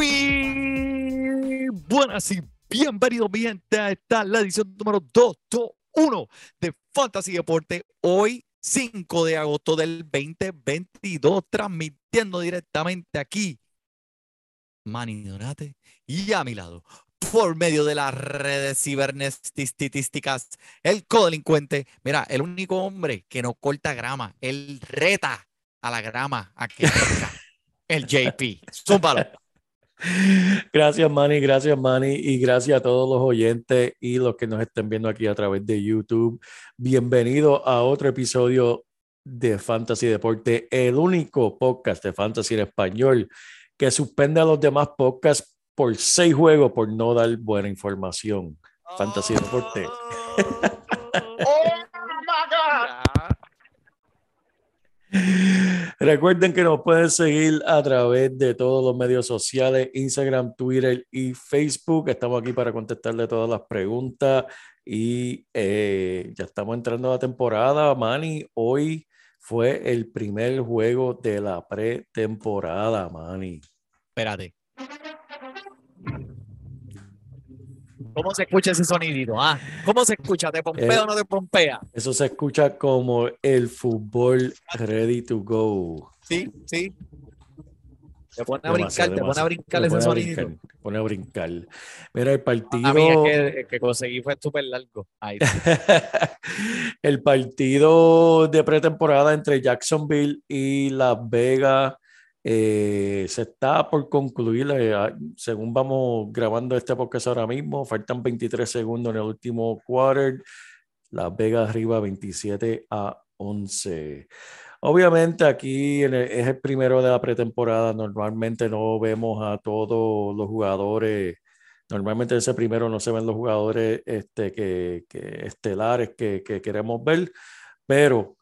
Muy buenas y bienvenidos, mi gente. la edición número 221 de Fantasy Deporte. Hoy, 5 de agosto del 2022, transmitiendo directamente aquí, Manny Donate, y a mi lado, por medio de las redes cibernéticas, el codelincuente. Mira, el único hombre que no corta grama, él reta a la grama a que. El JP. Zúmbalo. Gracias, Manny, gracias, Manny, y gracias a todos los oyentes y los que nos estén viendo aquí a través de YouTube. Bienvenido a otro episodio de Fantasy Deporte, el único podcast de Fantasy en español que suspende a los demás podcasts por seis juegos por no dar buena información. Fantasy Deporte. Recuerden que nos pueden seguir a través de todos los medios sociales, Instagram, Twitter y Facebook. Estamos aquí para contestarle todas las preguntas y eh, ya estamos entrando a la temporada. Manny, hoy fue el primer juego de la pretemporada, Manny. Espérate. ¿Cómo se escucha ese sonidito? Ah, ¿Cómo se escucha? ¿Te pompea Eh, o no te pompea? Eso se escucha como el fútbol ready to go. Sí, sí. Te pone a Demasiado, brincar, te pone a brincar ese sonidito. te pone a brincar. Mira, el partido. A mí es que el que conseguí fue súper largo. Ahí el partido de pretemporada entre Jacksonville y Las Vegas eh, se está por concluir. eh, ah, según vamos grabando este podcast ahora mismo, faltan 23 segundos en el último quarter. Las Vegas arriba 27 a 11. Obviamente aquí el- es el primero de la pretemporada. Normalmente no vemos a todos los jugadores. Normalmente ese primero no se ven los jugadores este, que, que estelares que, que queremos ver, pero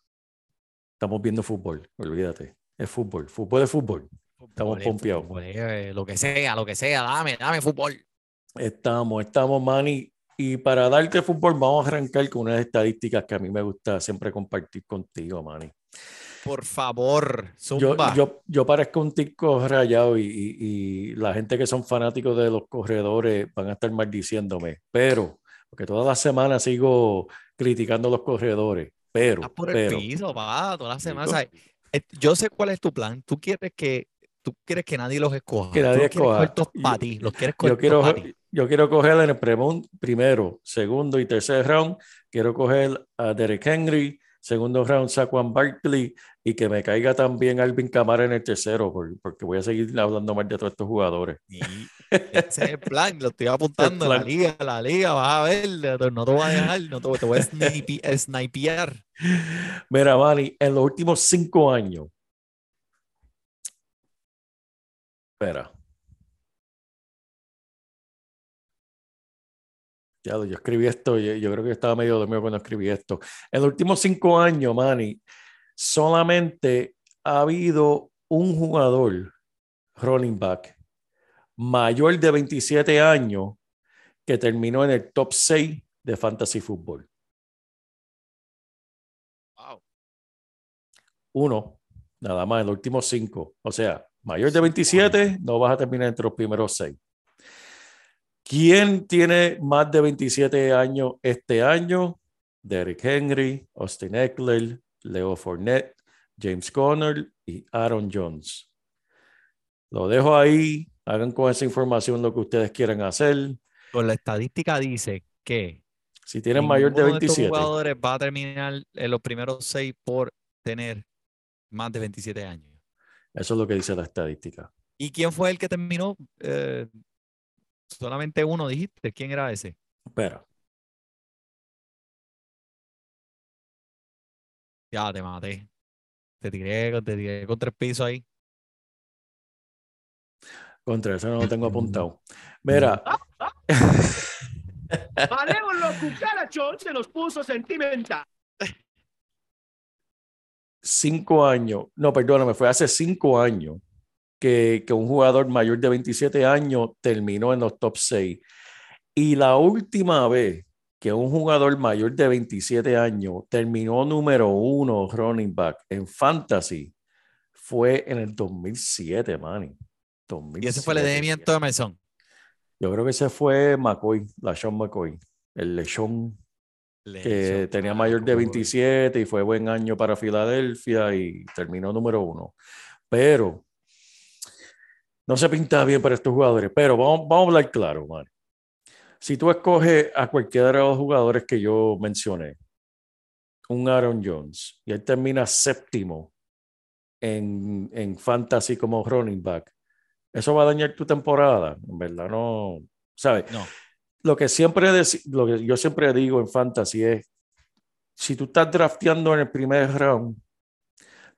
estamos viendo fútbol, olvídate. Es fútbol, fútbol es fútbol. Estamos pompeados. fútbol, eh, Lo que sea, lo que sea, dame, dame fútbol. Estamos, estamos, Manny. Y para darte fútbol, vamos a arrancar con unas estadísticas que a mí me gusta siempre compartir contigo, Manny. Por favor, Yo, zumba. yo, yo parezco un tico rayado y, y- y la gente que son fanáticos de los corredores van a estar maldiciéndome, pero, porque todas las semanas sigo criticando a los corredores, pero, Estás por el piso, pa, todas las semanas. Eh, Yo sé cuál es tu plan. Tú quieres que, tú quieres que nadie los escoja. Que nadie escoja. para ti. Los quieres yo quiero, para ti. yo quiero coger en el primero, segundo y tercer round, quiero coger a Derek Henry, segundo round Saquon Barkley y que me caiga también Alvin Kamara en el tercero, por- porque voy a seguir hablando mal de todos estos jugadores. Y ese es el plan, lo estoy apuntando a la liga, la liga, vas a ver, no te voy a dejar, no te, te voy a snipe- snipear. Mira, Manny, en los últimos cinco años. Espera. Ya, yo escribí esto, yo, yo creo que estaba medio dormido cuando escribí esto. En los últimos cinco años, Manny, solamente ha habido un jugador, running back, mayor de 27 años, que terminó en el top 6 de fantasy fútbol. Wow. Uno, nada más, en los últimos cinco. O sea, mayor de 27, no vas a terminar entre los primeros seis. ¿Quién tiene más de 27 años este año? Derrick Henry, Austin Eckler, Leo Fournette, James Conner y Aaron Jones. Lo dejo ahí. Hagan con esa información lo que ustedes quieran hacer. Con la estadística dice que Si tienen mayor de ninguno estos 27. jugadores va a terminar en los primeros seis por tener más de 27 años. Eso es lo que dice la estadística. ¿Y quién fue el que terminó? Eh, solamente uno dijiste. ¿Quién era ese? Espera. Ya te maté. Te tiré, te tiré con tres pisos ahí. Contra eso no lo tengo apuntado. Mira, Malévolo cucarachón se nos puso sentimental. cinco años, no, perdóname, fue hace cinco años que, que un jugador mayor de 27 años terminó en los top 6. Y la última vez que un jugador mayor de 27 años terminó número uno running back en fantasy fue en el 2007, Manny. Y ese fue el 2007. edimiento de Emerson. Yo creo que ese fue McCoy, la Sean McCoy, el lechón que tenía mayor de 27 y fue buen año para Filadelfia y terminó número uno. Pero no se pinta bien para estos jugadores. Pero vamos, vamos a hablar claro, man. Si tú escoges a cualquiera de los jugadores que yo mencioné, un Aaron Jones, y él termina séptimo en, en fantasy como running back, eso va a dañar tu temporada. En verdad, no. ¿Sabes? No. Lo que siempre lo que yo siempre digo en fantasy es si tú estás drafteando en el primer round,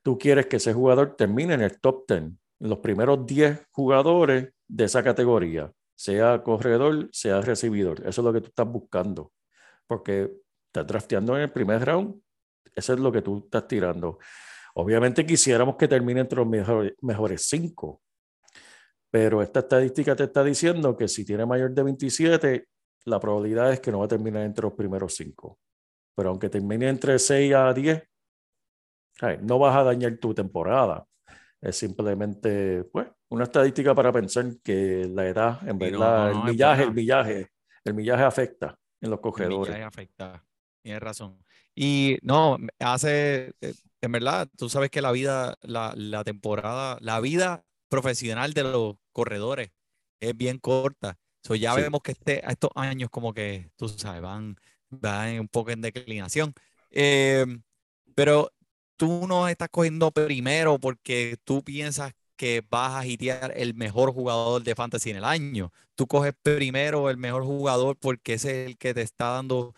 tú quieres que ese jugador termine en el top 10, en los primeros 10 jugadores de esa categoría, sea corredor, sea recibidor. Eso es lo que tú estás buscando, porque estás drafteando en el primer round, eso es lo que tú estás tirando. Obviamente quisiéramos que termine entre los mejores, mejores cinco, pero esta estadística te está diciendo que si tiene mayor de 27, la probabilidad es que no va a terminar entre los primeros cinco. Pero aunque termine entre 6 a 10, ay, no vas a dañar tu temporada. Es simplemente, pues, una estadística para pensar que la edad, en Y no, verdad, no, el millaje, el millaje, el millaje afecta en los El cogedores. millaje afecta. Tienes razón. Y no, hace, eh, en verdad, tú sabes que la vida, la, la temporada, la vida profesional de los corredores es bien corta. So, ya Sí. vemos que este, a estos años como que, tú sabes, van, van un poco en declinación. Eh, pero tú no estás cogiendo primero porque tú piensas que vas a hitear el mejor jugador de fantasy en el año. Tú coges primero el mejor jugador porque es el que te está dando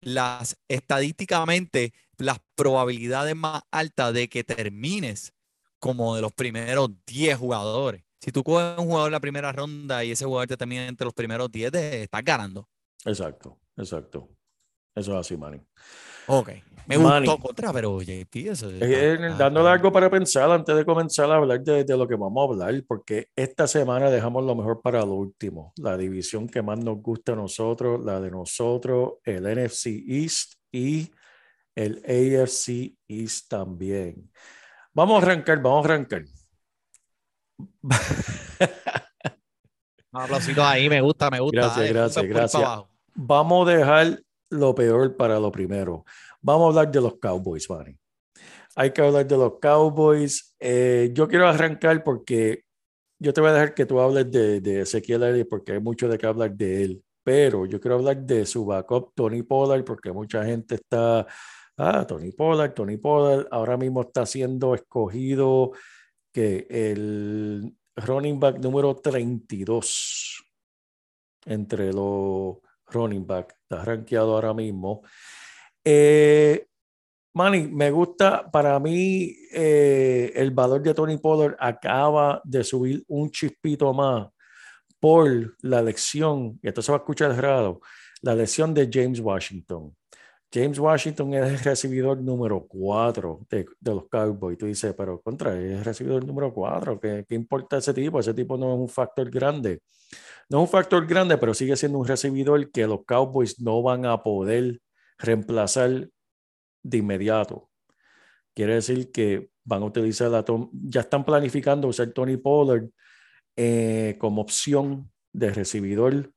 las estadísticamente las probabilidades más altas de que termines como de los primeros 10 jugadores. Si tú coges un jugador en la primera ronda y ese jugador te termina entre los primeros 10, te estás ganando. Exacto, exacto. Eso es así, Manny. Ok. Me Manny. gustó contra, pero JP, eso está- Eh, está- dándole está- algo para pensar antes de comenzar a hablar de, de lo que vamos a hablar, porque esta semana dejamos lo mejor para lo último, la división que más nos gusta a nosotros, la de nosotros, el NFC East y el AFC East también. Vamos a arrancar, vamos a arrancar. Un aplausito ahí, me gusta, me gusta. Gracias, Dale, gracias, gracias. Vamos a dejar lo peor para lo primero. Vamos a hablar de los Cowboys, Manny. Hay que hablar de los Cowboys. Eh, yo quiero arrancar porque yo te voy a dejar que tú hables de, de Ezequiel porque hay mucho de qué hablar de él. Pero yo quiero hablar de su backup, Tony Pollard, porque mucha gente está, ah, Tony Pollard, Tony Pollard, ahora mismo está siendo escogido que el running back número 32 entre los running back, está rankeado ahora mismo. Eh, Manny, me gusta, para mí eh, el valor de Tony Pollard acaba de subir un chispito más por la lección, y esto se va a escuchar raro, la lección de James Washington. James Washington es el recibidor número 4 de, los Cowboys. Tú dices, pero contra, es el recibidor número 4. ¿Qué, ¿Qué importa ese tipo? Ese tipo no es un factor grande. No es un factor grande, pero sigue siendo un recibidor que los Cowboys no van a poder reemplazar de inmediato. Quiere decir que van a utilizar la ya están planificando usar Tony Pollard eh, como opción de recibidor,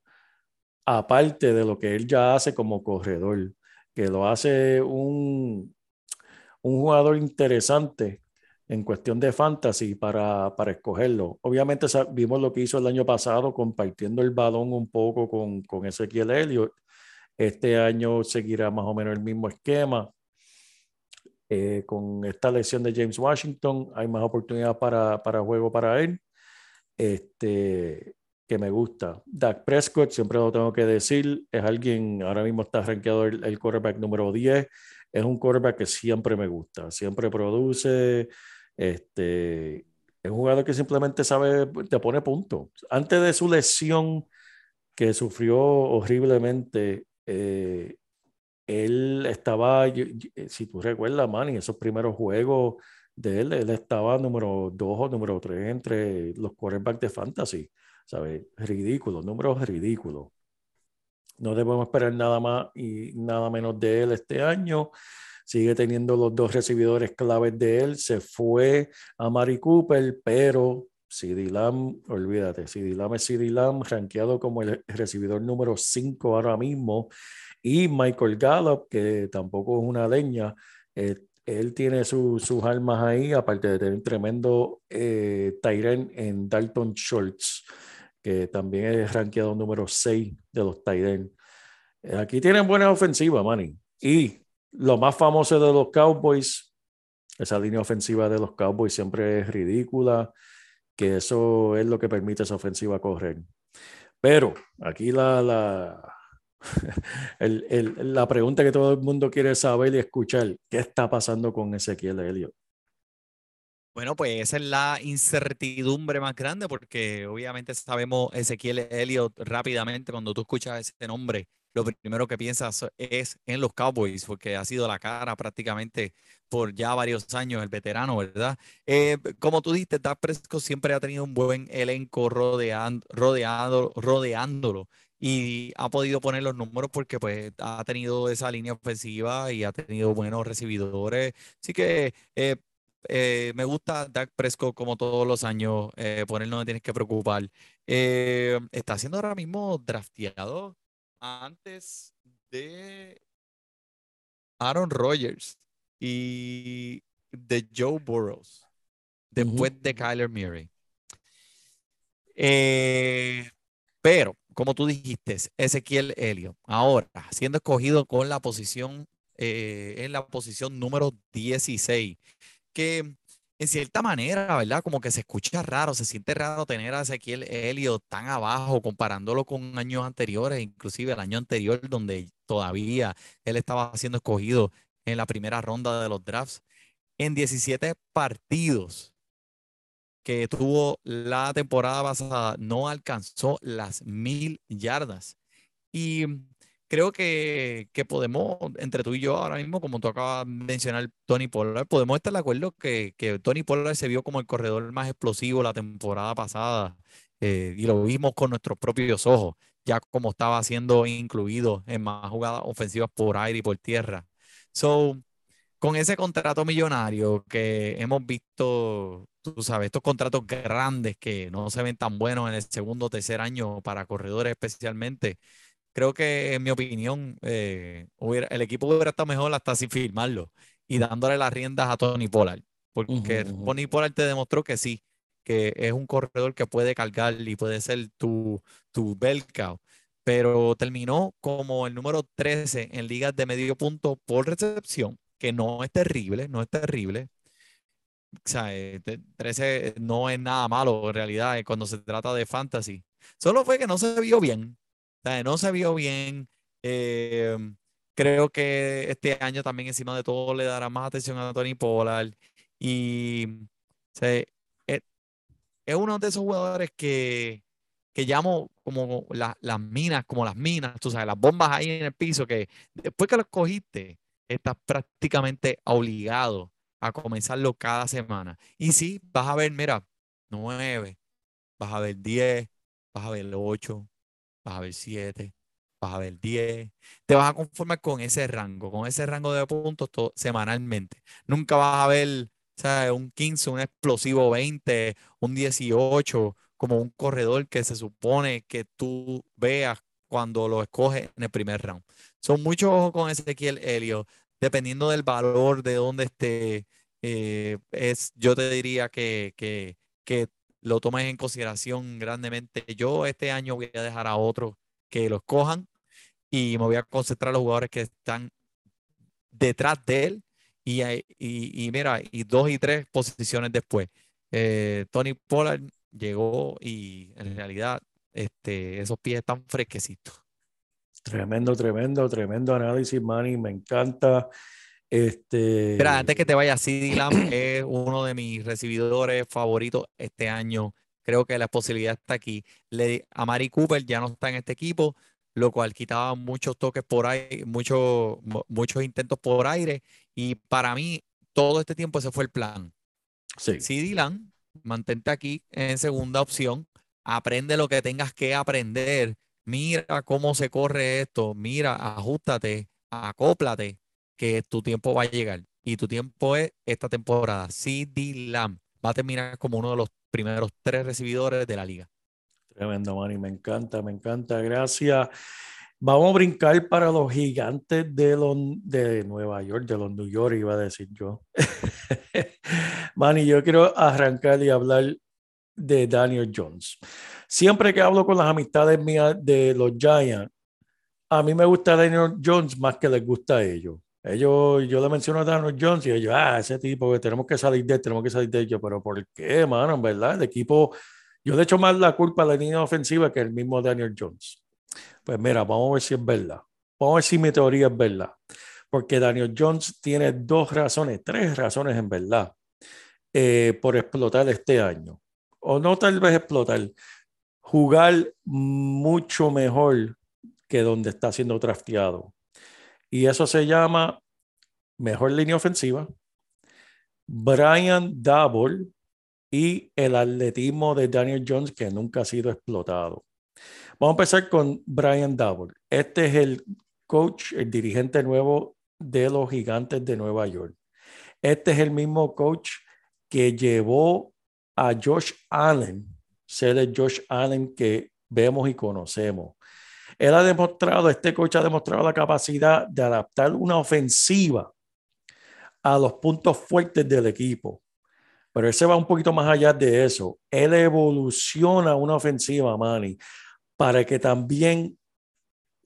aparte de lo que él ya hace como corredor, que lo hace un, un jugador interesante en cuestión de fantasy para, para escogerlo. Obviamente vimos lo que hizo el año pasado compartiendo el balón un poco con, con Ezequiel Elliott. Este año seguirá más o menos el mismo esquema. Eh, con esta lesión de James Washington hay más oportunidad para, para juego para él. Este, que me gusta. Dak Prescott, siempre lo tengo que decir, es alguien, ahora mismo está rankeado el, el quarterback número 10, es un quarterback que siempre me gusta, siempre produce, este, es un jugador que simplemente sabe, te pone punto. Antes de su lesión que sufrió horriblemente, eh, él estaba, yo- yo- eh, si tú recuerdas, Manny, esos primeros juegos de él, él estaba número 2 o número 3 entre los quarterbacks de fantasy. ¿Sabes? Ridículo, números ridículos. No debemos esperar nada más y nada menos de él este año. Sigue teniendo los dos recibidores claves de él. Se fue a Mari Cooper, pero CD Lamb, olvídate, CD Lamb es CD Lamb, rankeado como el recibidor número 5 ahora mismo. Y Michael Gallup, que tampoco es una leña, eh, él tiene su- sus armas ahí, aparte de tener un tremendo eh, en Dalton Schultz también es rankeado número 6 de los Titans. Aquí tienen buena ofensiva, Manny. Y lo más famoso de los Cowboys, esa línea ofensiva de los Cowboys siempre es ridícula, que eso es lo que permite esa ofensiva correr. Pero aquí la, la, el- el- la pregunta que todo el mundo quiere saber y escuchar, ¿qué está pasando con Ezequiel Elliott? Bueno, pues esa es la incertidumbre más grande porque obviamente sabemos Ezequiel Elliott rápidamente cuando tú escuchas ese nombre, lo primero que piensas es en los Cowboys porque ha sido la cara prácticamente por ya varios años el veterano, ¿verdad? Eh, como tú dijiste, Dak Prescott siempre ha tenido un buen elenco rodeando, rodeado, rodeándolo y ha podido poner los números porque pues ha tenido esa línea ofensiva y ha tenido buenos recibidores. Así que eh, eh, me gusta Dak Prescott como todos los años, eh, por él no me tienes que preocupar. Eh, está siendo ahora mismo drafteado antes de Aaron Rodgers y de Joe Burrows, después de Kyler Murray. Eh, pero, como tú dijiste, Ezequiel Elliott, ahora siendo escogido con la posición, eh, en la posición número 16 que en cierta manera, ¿verdad? Como que se escucha raro, se siente raro tener a Ezequiel Elliott tan abajo comparándolo con años anteriores, inclusive el año anterior donde todavía él estaba siendo escogido en la primera ronda de los drafts. En 17 partidos que tuvo la temporada pasada, no alcanzó las mil yardas. Y creo que, que podemos, entre tú y yo ahora mismo, como tú acabas de mencionar, Tony Pollard, podemos estar de acuerdo que, que Tony Pollard se vio como el corredor más explosivo la temporada pasada eh, y lo vimos con nuestros propios ojos, ya como estaba siendo incluido en más jugadas ofensivas por aire y por tierra. So, con ese contrato millonario que hemos visto, tú sabes, estos contratos grandes que no se ven tan buenos en el segundo o tercer año para corredores especialmente, creo que en mi opinión eh, hubiera- el equipo hubiera estado mejor hasta sin firmarlo y dándole las riendas a Tony Pollard, porque. Tony Pollard te demostró que sí, que es un corredor que puede cargar y puede ser tu, tu bell cow, pero terminó como el número 13 en ligas de medio punto por recepción, que no es terrible, no es terrible. O sea, eh, te- 13 no es nada malo en realidad eh, cuando se trata de fantasy. Solo fue que no se vio bien. No se vio bien. Eh, creo que este año también encima de todo le dará más atención a Tony Pollard. Y sea, es, uno de esos jugadores que, que llamo como la- las minas, como las minas, tú sabes, las bombas ahí en el piso, que después que los cogiste, estás prácticamente obligado a comenzarlo cada semana. Y sí, vas a ver, mira, 9, vas a ver 10, vas a ver 8, vas a ver 7, vas a ver 10. Te vas a conformar con ese rango, con ese rango de puntos to- semanalmente. Nunca vas a ver, ¿sabes? Un 15, un explosivo 20, un 18, como un corredor que se supone que tú veas cuando lo escoges en el primer round. Son muchos ojos con Ezequiel Elliott, dependiendo del valor de dónde esté. eh, es, yo te diría que, que, que lo tomes en consideración grandemente. Yo este año voy a dejar a otros que los cojan y me voy a concentrar en los jugadores que están detrás de él y mira, y dos y tres posiciones después. Eh, Tony Pollard llegó y en realidad este, esos pies están fresquecitos. Tremendo, tremendo, tremendo análisis, Manny. Me encanta. Este, Mira, antes que te vayas, CeeDee Lamb es uno de mis recibidores favoritos este año. Creo que la posibilidad está aquí. Le, a Mari Cooper ya no está en este equipo, lo cual quitaba muchos toques por aire, muchos, mu- muchos intentos por aire. Y para mí, todo este tiempo ese fue el plan. sí, Lamb, mantente aquí en segunda opción. Aprende lo que tengas que aprender. Mira cómo se corre esto. Mira, ajustate, acóplate, que tu tiempo va a llegar. Y tu tiempo es esta temporada. CeeDee Lamb va a terminar como uno de los primeros tres recibidores de la liga. tremendo, Manny. Me encanta, me encanta. Gracias. Vamos a brincar para los gigantes de, los, de Nueva York, de los New York, iba a decir yo. Manny, yo quiero arrancar y hablar de Daniel Jones. Siempre que hablo con las amistades mías de los Giants, a mí me gusta Daniel Jones más que les gusta a ellos. Ellos, yo le menciono a Daniel Jones y ellos, ah, ese tipo que tenemos que salir de él, tenemos que salir de ellos, pero ¿por qué, mano? En verdad, el equipo, yo le echo más la culpa a la línea ofensiva que el mismo Daniel Jones. Pues mira, vamos a ver si es verdad. Vamos a ver si mi teoría es verdad. Porque Daniel Jones tiene dos razones, tres razones en verdad, eh, por explotar este año. O no tal vez explotar, jugar mucho mejor que donde está siendo drafteado. Y eso se llama mejor línea ofensiva, Brian Double y el atletismo de Daniel Jones que nunca ha sido explotado. Vamos a empezar con Brian Double. Este es el coach, el dirigente nuevo de los gigantes de Nueva York. Este es el mismo coach que llevó a Josh Allen, ser el Josh Allen que vemos y conocemos. Él ha demostrado, este coach ha demostrado la capacidad de adaptar una ofensiva a los puntos fuertes del equipo. Pero él se va un poquito más allá de eso. Él evoluciona una ofensiva, Manny, para que también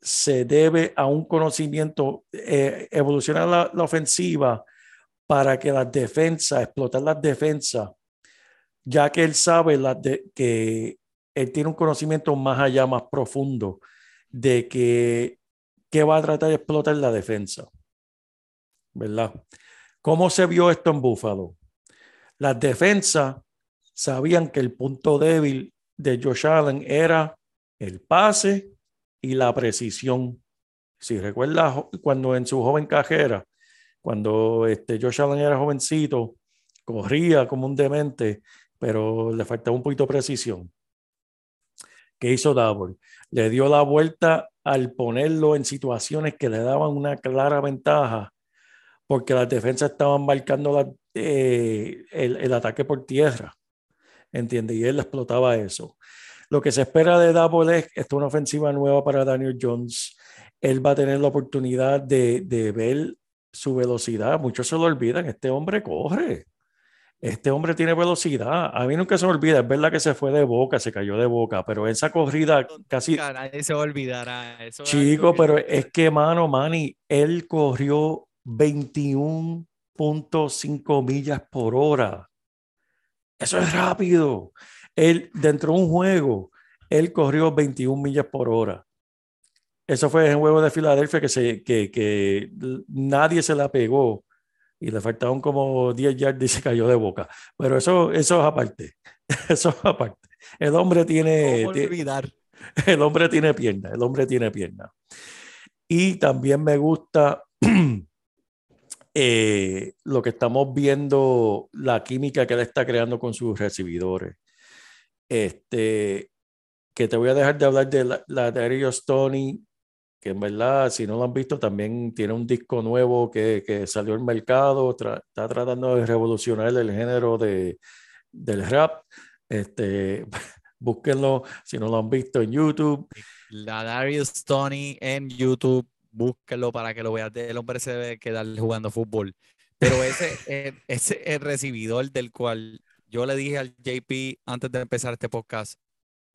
se debe a un conocimiento, eh, evolucionar la, ofensiva para que las defensas, explotar las defensas, ya que él sabe la de, que él tiene un conocimiento más allá, más profundo de que, va a tratar de explotar la defensa. ¿Verdad? ¿Cómo se vio esto en Buffalo? Las defensas sabían que el punto débil de Josh Allen era el pase y la precisión. Si recuerdas cuando en su joven cajera, cuando este Josh Allen era jovencito, corría como un demente, pero le faltaba un poquito de precisión. ¿Qué hizo Double? Le dio la vuelta al ponerlo en situaciones que le daban una clara ventaja, porque las defensas estaban marcando eh, el, ataque por tierra. ¿Entiendes? Y él explotaba eso. Lo que se espera de Double es esta una ofensiva nueva para Daniel Jones. Él va a tener la oportunidad de, de ver su velocidad. Muchos se lo olvidan. Este hombre corre. Este hombre tiene velocidad. A mí nunca se me olvida. Es verdad que se fue de boca, se cayó de boca, pero esa corrida casi. Nadie se olvidará. Eso Chico, pero es que, mano, Manny, él corrió 21.5 millas por hora. Eso es rápido. Él, dentro de un juego, él corrió 21 millas por hora. Eso fue en el juego de Filadelfia que, se, que, que nadie se la pegó y le faltaban como 10 yardas y se cayó de boca. Pero eso, eso es aparte. Eso es aparte. El hombre tiene. ¿Cómo olvidar? El hombre tiene pierna. El hombre tiene pierna. Y también me gusta eh, lo que estamos viendo, la química que él está creando con sus recibidores. Este, que te voy a dejar de hablar de la, la Darius Tony, que en verdad, si no lo han visto, también tiene un disco nuevo que, que salió al mercado, tra está tratando de revolucionar el género de, del rap. Este, búsquenlo si no lo han visto en YouTube. La Darius Tony en YouTube, búsquenlo para que lo vean. El hombre se debe quedar jugando fútbol. Pero ese, eh, ese es el recibidor del cual yo le dije al JP antes de empezar este podcast,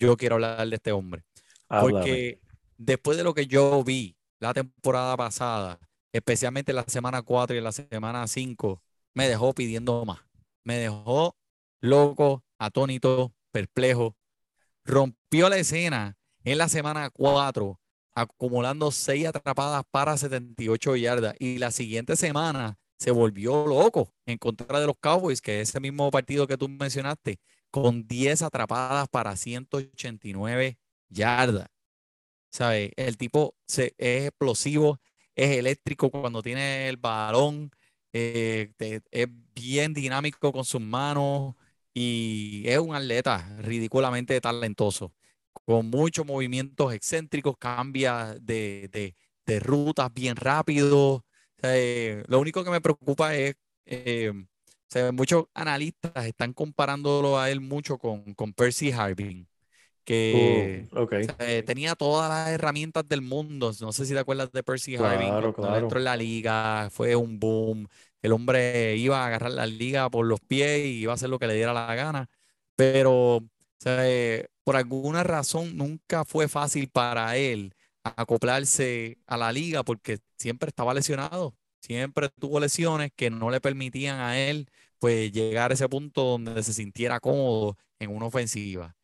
yo quiero hablar de este hombre. Háblame. Porque después de lo que yo vi la temporada pasada, especialmente en la semana 4 y en la semana 5, me dejó pidiendo más. Me dejó loco, atónito, perplejo. Rompió la escena en la semana 4, acumulando 6 atrapadas para 78 yardas. Y la siguiente semana se volvió loco en contra de los Cowboys, que es ese mismo partido que tú mencionaste, con 10 atrapadas para 189 yardas. ¿Sabes? El tipo se, es explosivo, es eléctrico cuando tiene el balón, eh, es bien dinámico con sus manos y es un atleta ridículamente talentoso, con muchos movimientos excéntricos, cambia de, de, rutas bien rápido. Lo único que me preocupa es, eh, o sea, muchos analistas están comparándolo a él mucho con, con Percy Harvin, que Uh, tenía todas las herramientas del mundo. No sé si te acuerdas de Percy Harvin Claro, cuando claro. entró en la liga, fue un boom. El hombre iba a agarrar la liga por los pies y iba a hacer lo que le diera la gana. Pero, o sea, por alguna razón nunca fue fácil para él acoplarse a la liga porque siempre estaba lesionado. Siempre tuvo lesiones que no le permitían a él pues llegar a ese punto donde se sintiera cómodo en una ofensiva.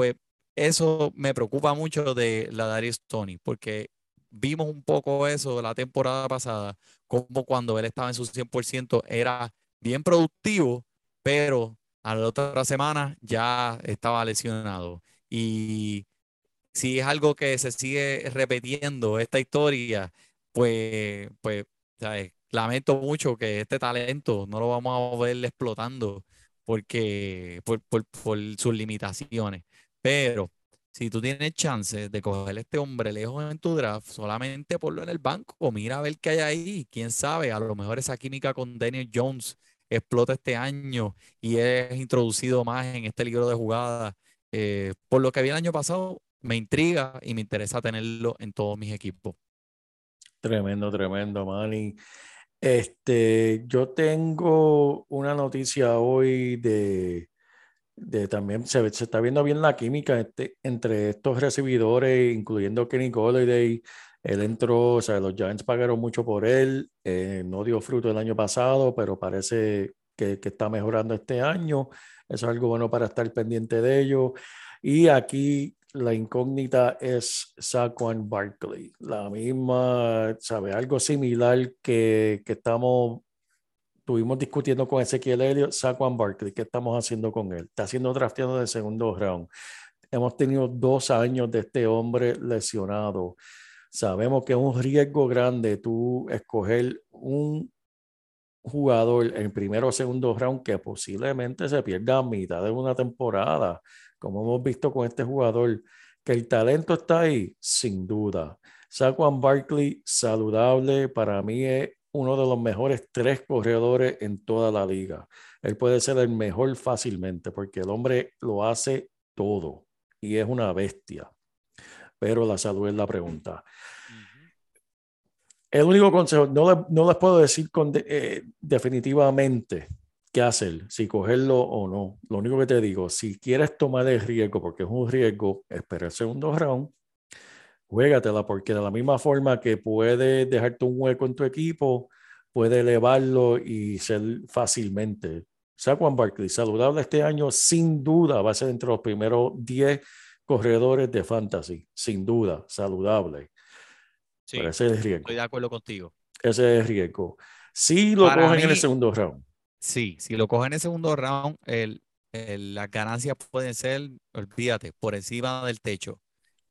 Pues eso me preocupa mucho de la Darius Tony, porque vimos un poco eso la temporada pasada, como cuando él estaba en su 100% era bien productivo, pero a la otra semana ya estaba lesionado. Y si es algo que se sigue repitiendo esta historia, pues, pues. Lamento mucho que este talento no lo vamos a ver explotando porque por, por, por sus limitaciones. Pero si tú tienes chance de coger este hombre lejos en tu draft, solamente ponlo en el banco, mira a ver qué hay ahí. Quién sabe, a lo mejor esa química con Daniel Jones explota este año y es introducido más en este libro de jugadas. Eh, por lo que vi el año pasado, me intriga y me interesa tenerlo en todos mis equipos. Tremendo, tremendo, Manny. Este, yo tengo una noticia hoy de, de también, se, se está viendo bien la química este- entre estos recibidores, incluyendo Kenny Golladay. Él entró, o sea, los Giants pagaron mucho por él, eh, no dio fruto el año pasado, pero parece que, que está mejorando este año. Eso es algo bueno para estar pendiente de ello. Y aquí la incógnita es Saquon Barkley, la misma, ¿sabe? Algo similar que, que estamos, estuvimos discutiendo con Ezequiel Elliott, Saquon Barkley, ¿qué estamos haciendo con él? Está siendo drafteado de segundo round. Hemos tenido dos años de este hombre lesionado. Sabemos que es un riesgo grande tú escoger un jugador en primero o segundo round que posiblemente se pierda a mitad de una temporada, como hemos visto con este jugador, que el talento está ahí, sin duda. Saquon Barkley, saludable, para mí es uno de los mejores tres corredores en toda la liga. Él puede ser el mejor fácilmente porque el hombre lo hace todo y es una bestia. Pero la salud es la pregunta. El único consejo, no, le- no les puedo decir con de- eh, definitivamente qué hacer, si cogerlo o no. Lo único que te digo, si quieres tomar el riesgo, porque es un riesgo, espera el segundo round, juégatela, porque de la misma forma que puede dejarte un hueco en tu equipo, puede elevarlo y ser fácilmente. Saquon Barkley, saludable este año, sin duda va a ser entre los primeros 10 corredores de fantasy, sin duda, saludable. Sí, Pero ese es el riesgo. estoy de acuerdo contigo. Ese es el riesgo. Si lo Para cogen en el mí- segundo round, Sí, si lo cogen en el segundo round, el, el- las ganancias pueden ser, olvídate, por encima del techo.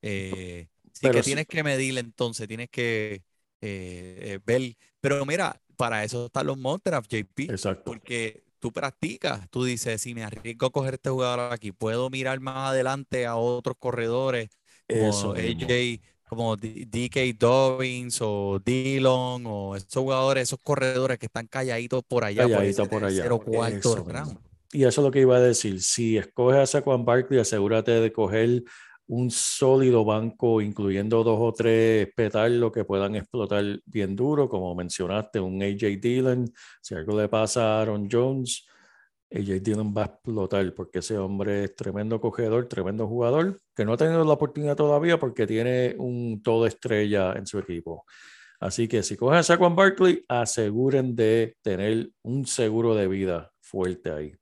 Eh, sí Pero que tienes que medir entonces, tienes que eh, eh, ver. Pero mira, para eso están los mock JP, exacto. porque tú practicas, tú dices, si me arriesgo a coger este jugador aquí, puedo mirar más adelante a otros corredores Eso como. AJ, como D- DK Dobbins o Dillon o esos jugadores, esos corredores que están calladitos por allá, por Calladito ese por allá. cuarto Eso round. Y eso es lo que iba a decir. Si escoges a Saquon Barkley, asegúrate de coger un sólido banco, incluyendo dos o tres petardos que puedan explotar bien duro, como mencionaste, un AJ Dillon, si algo le pasa a Aaron Jones, AJ Dillon va a explotar porque ese hombre es tremendo cogedor, tremendo jugador, que no ha tenido la oportunidad todavía porque tiene un todo estrella en su equipo. Así que si cogen a Saquon Barkley, aseguren de tener un seguro de vida fuerte ahí.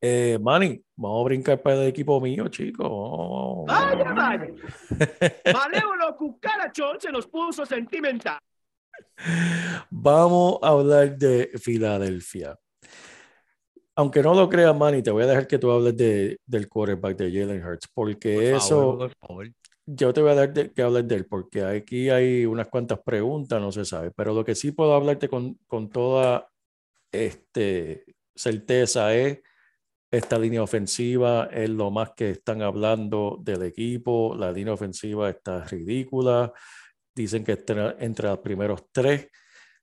Eh, Manny, vamos a brincar para el equipo mío, chicos. Vaya, vaya. Malévolo cucarachón se nos puso sentimental. Vamos a hablar de Filadelfia. Aunque no lo creas, Manny, te voy a dejar que tú hables de, del quarterback de Jalen Hurts, porque Por eso, favor, por favor. yo te voy a dar de- que hablar de él, porque aquí hay unas cuantas preguntas, no se sabe, pero lo que sí puedo hablarte con, con toda este, certeza es esta línea ofensiva, es lo más que están hablando del equipo, la línea ofensiva está ridícula, dicen que está entre los primeros tres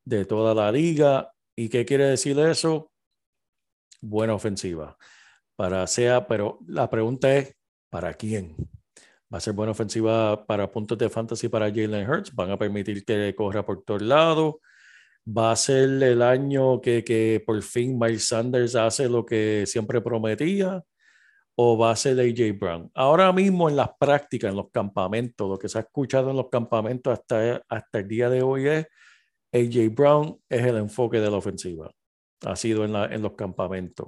de toda la liga, ¿y qué quiere decir eso? Buena ofensiva, para sea, pero la pregunta es, ¿para quién? Va a ser buena ofensiva para puntos de fantasy para Jalen Hurts. Van a permitir que corra por todos lados. Va a ser el año que, que por fin Miles Sanders hace lo que siempre prometía. O va a ser AJ Brown. Ahora mismo en las prácticas, en los campamentos, lo que se ha escuchado en los campamentos hasta, hasta el día de hoy es AJ Brown es el enfoque de la ofensiva. Ha sido en, la- en los campamentos.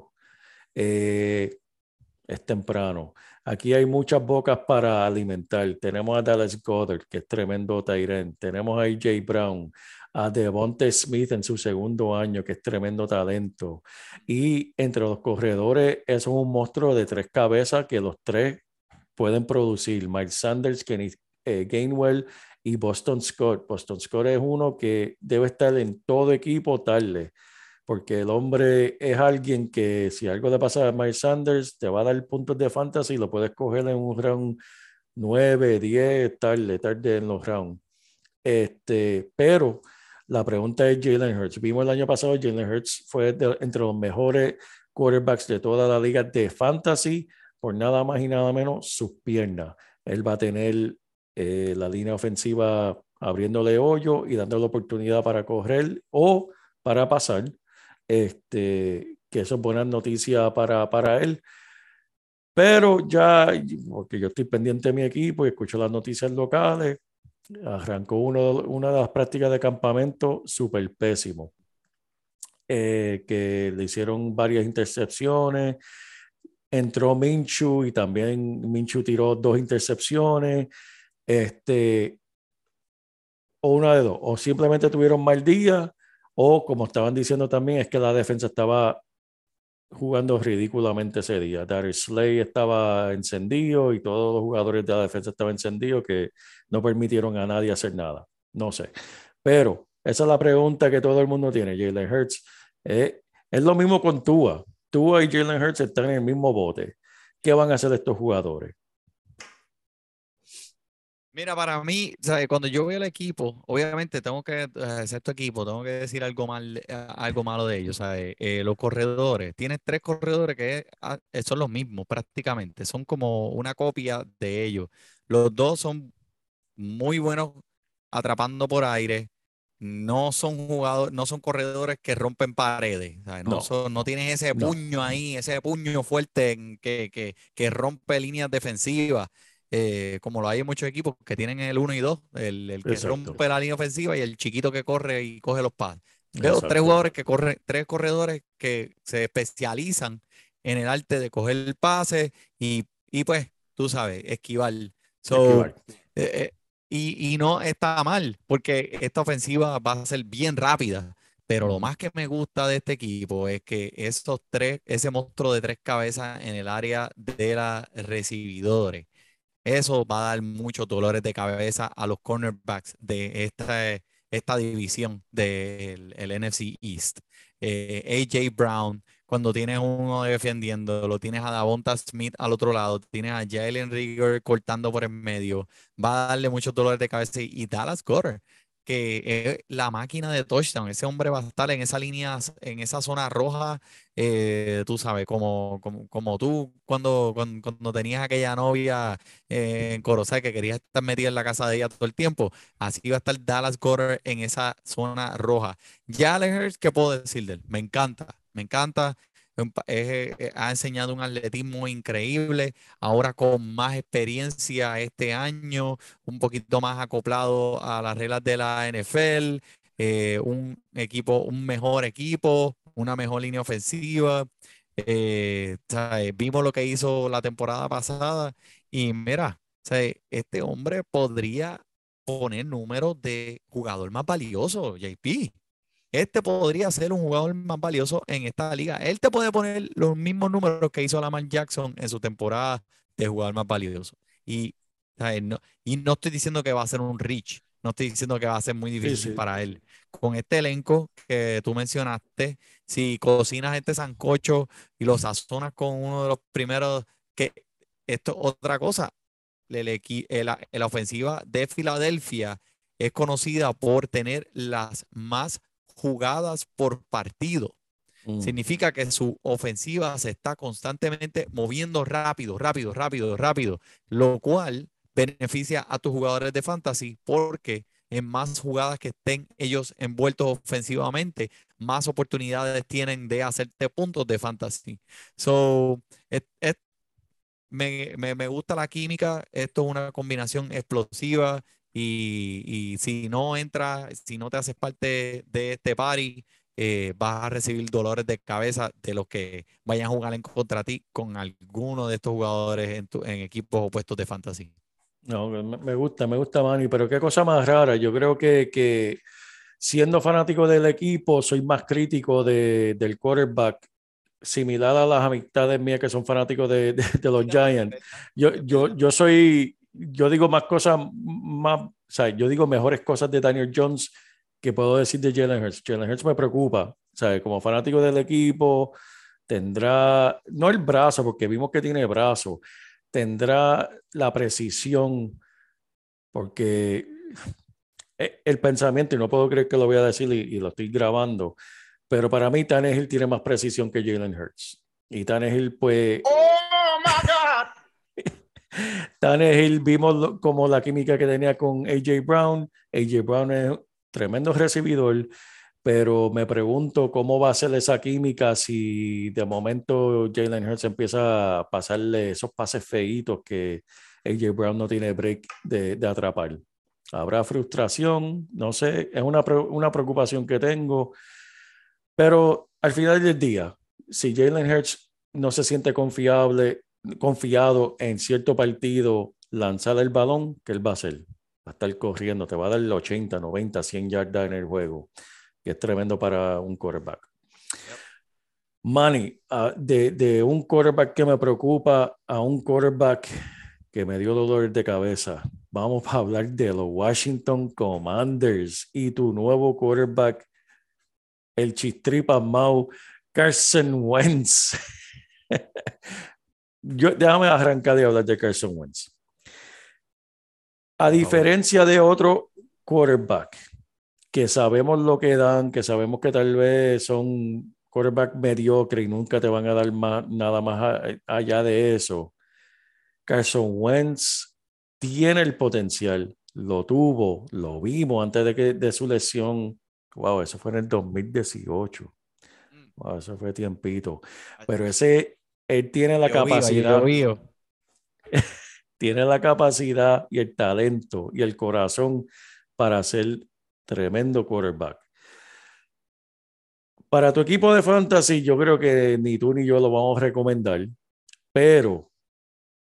Eh, es temprano. Aquí hay muchas bocas para alimentar. Tenemos a Dallas Goddard, que es tremendo Tyrant. Tenemos a AJ Brown, a Devonta Smith en su segundo año, que es tremendo talento. Y entre los corredores, es un monstruo de tres cabezas que los tres pueden producir. Mike Sanders, Kenny eh, Gainwell y Boston Scott. Boston Scott es uno que debe estar en todo equipo tarde porque el hombre es alguien que si algo le pasa a Mike Sanders, te va a dar puntos de fantasy y lo puedes coger en un round 9, 10, tarde, tarde en los rounds. Este, pero la pregunta es Jalen Hurts. Vimos el año pasado, Jalen Hurts fue de- entre los mejores quarterbacks de toda la liga de fantasy, por nada más y nada menos sus piernas. Él va a tener eh, la línea ofensiva abriéndole hoyo y dándole oportunidad para correr o para pasar este, que eso es buena noticia para, para él. Pero ya, porque yo estoy pendiente de mi equipo y escucho las noticias locales, arrancó uno, una de las prácticas de campamento súper pésimo, eh, que le hicieron varias intercepciones, entró Minchu y también Minchu tiró dos intercepciones, este, o una de dos, o simplemente tuvieron mal día, o como estaban diciendo también, es que la defensa estaba jugando ridículamente ese día. Darius Slay estaba encendido y todos los jugadores de la defensa estaban encendidos que no permitieron a nadie hacer nada. No sé. Pero esa es la pregunta que todo el mundo tiene. Jalen Hurts eh, es lo mismo con Tua. Tua y Jalen Hurts están en el mismo bote. ¿Qué van a hacer estos jugadores? Mira, para mí, ¿sabes? cuando yo veo el equipo, obviamente tengo que, eh, tu equipo, tengo que decir algo mal, algo malo de ellos, ¿sabes? Eh, los corredores, tienes tres corredores que ah, eh, son los mismos prácticamente, son como una copia de ellos. Los dos son muy buenos atrapando por aire, no son jugadores, no son corredores que rompen paredes, ¿sabes? No, No. son, no tienes ese No. puño ahí, ese puño fuerte en que, que, que rompe líneas defensivas eh, como lo hay en muchos equipos que tienen el 1 y 2, el, el que rompe la línea ofensiva y el chiquito que corre y coge los pases. Veo tres jugadores que corren, tres corredores que se especializan en el arte de coger el pase y, y pues, tú sabes, esquivar. So, Esquivar. eh, eh, y, y no está mal, porque esta ofensiva va a ser bien rápida. Pero lo más que me gusta de este equipo es que esos tres, ese monstruo de tres cabezas en el área de los recibidores, eso va a dar muchos dolores de cabeza a los cornerbacks de esta, esta división del el NFC East. Eh, AJ Brown, cuando tienes uno defendiendo, lo tienes a Davonta Smith al otro lado, tienes a Jalen Rigger cortando por en medio, va a darle muchos dolores de cabeza y, Dallas Goddard, que la máquina de touchdown. Ese hombre va a estar en esa línea, en esa zona roja, eh, tú sabes, como, como, como tú cuando, cuando, cuando tenías aquella novia eh, en Corozal que querías estar metida en la casa de ella todo el tiempo. Así va a estar Dallas Goddard en esa zona roja. Hurts, ¿qué puedo decir de él? Me encanta, me encanta. Es, eh, ha enseñado un atletismo increíble, ahora con más experiencia este año, un poquito más acoplado a las reglas de la NFL, eh, un equipo, un mejor equipo, una mejor línea ofensiva. eh. Vimos lo que hizo la temporada pasada y mira. Este hombre podría poner números de jugador más valioso, JP. Este podría ser un jugador más valioso en esta liga. Él te puede poner los mismos números que hizo Lamar Jackson en su temporada de jugador más valioso. Y, ¿sabes? No, y no estoy diciendo que va a ser un reach, no estoy diciendo que va a ser muy difícil sí. para él. Con este elenco que tú mencionaste, si cocinas este sancocho y lo sazonas con uno de los primeros, que esto es otra cosa, la ofensiva de Filadelfia es conocida por tener las más jugadas por partido. Mm. Significa que su ofensiva se está constantemente moviendo rápido, rápido, rápido, rápido, lo cual beneficia a tus jugadores de fantasy porque en más jugadas que estén ellos envueltos ofensivamente, más oportunidades tienen de hacerte puntos de fantasy. So, es- es- me, me- me gusta la química, esto es una combinación explosiva y, y si no entras, si no te haces parte de este party, eh, vas a recibir dolores de cabeza de los que vayan a jugar en contra ti con alguno de estos jugadores en, tu- en equipos opuestos de fantasy. No, me me gusta, me gusta Manny, pero qué cosa más rara. Yo creo que, que siendo fanático del equipo, soy más crítico de, del quarterback, similar a las amistades mías que son fanáticos de, de- de los Giants. Yo, yo, yo soy, yo digo más cosas, más, o sea, yo digo mejores cosas de Daniel Jones que puedo decir de Jalen Hurts. Jalen Hurts me preocupa, sea, como fanático del equipo, tendrá, no el brazo, porque vimos que tiene brazo, tendrá la precisión, porque eh, el pensamiento, y no puedo creer que lo voy a decir y, lo estoy grabando, pero para mí Tannehill tiene más precisión que Jalen Hurts. Y Tannehill, pues, ¡Oh! Tannehill vimos como la química que tenía con AJ Brown. AJ Brown es un tremendo recibidor, pero me pregunto cómo va a ser esa química si de momento Jalen Hurts empieza a pasarle esos pases feitos que AJ Brown no tiene break de, de atrapar. Habrá frustración, no sé, es una, una preocupación que tengo, pero al final del día, si Jalen Hurts no se siente confiable, confiado en cierto partido lanzar el balón, ¿qué él va a hacer? Va a estar corriendo, te va a dar el 80, 90, 100 yardas en el juego, que es tremendo para un quarterback. Manny, ah, de, de un quarterback que me preocupa a un quarterback que me dio dolor de cabeza, vamos a hablar de los Washington Commanders y tu nuevo quarterback, el chistripa Mau Carson Wentz. Yo, déjame arrancar de hablar de Carson Wentz. A diferencia de otro quarterback, que sabemos lo que dan, que sabemos que tal vez son quarterback mediocre y nunca te van a dar más, nada más a- allá de eso. Carson Wentz tiene el potencial, lo tuvo, lo vimos antes de, que, de su lesión. Wow, eso fue en el 2018. Wow, eso fue tiempito. Pero ese, él tiene la capacidad tiene la capacidad y el talento y el corazón para ser tremendo quarterback. Para tu equipo de fantasy, yo creo que ni tú ni yo lo vamos a recomendar, pero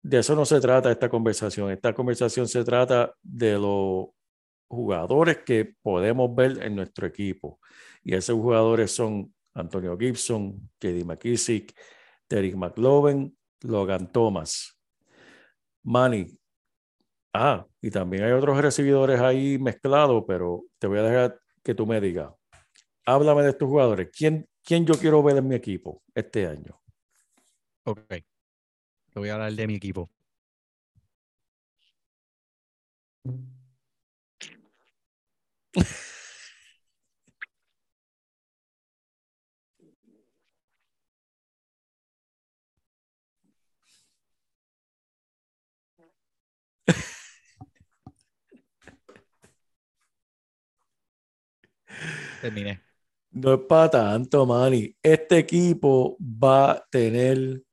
de eso no se trata esta conversación. Esta conversación se trata de los jugadores que podemos ver en nuestro equipo. Y esos jugadores son Antonio Gibson, JD McKissick, Derek McLovin, Logan Thomas. Manny. Ah, y también hay otros recibidores ahí mezclados, pero te voy a dejar que tú me digas. Háblame de estos jugadores. ¿Quién, quién yo quiero ver en mi equipo este año? Ok. Te voy a hablar de mi equipo. Terminé. No es para tanto, Manny. Este equipo va a tener.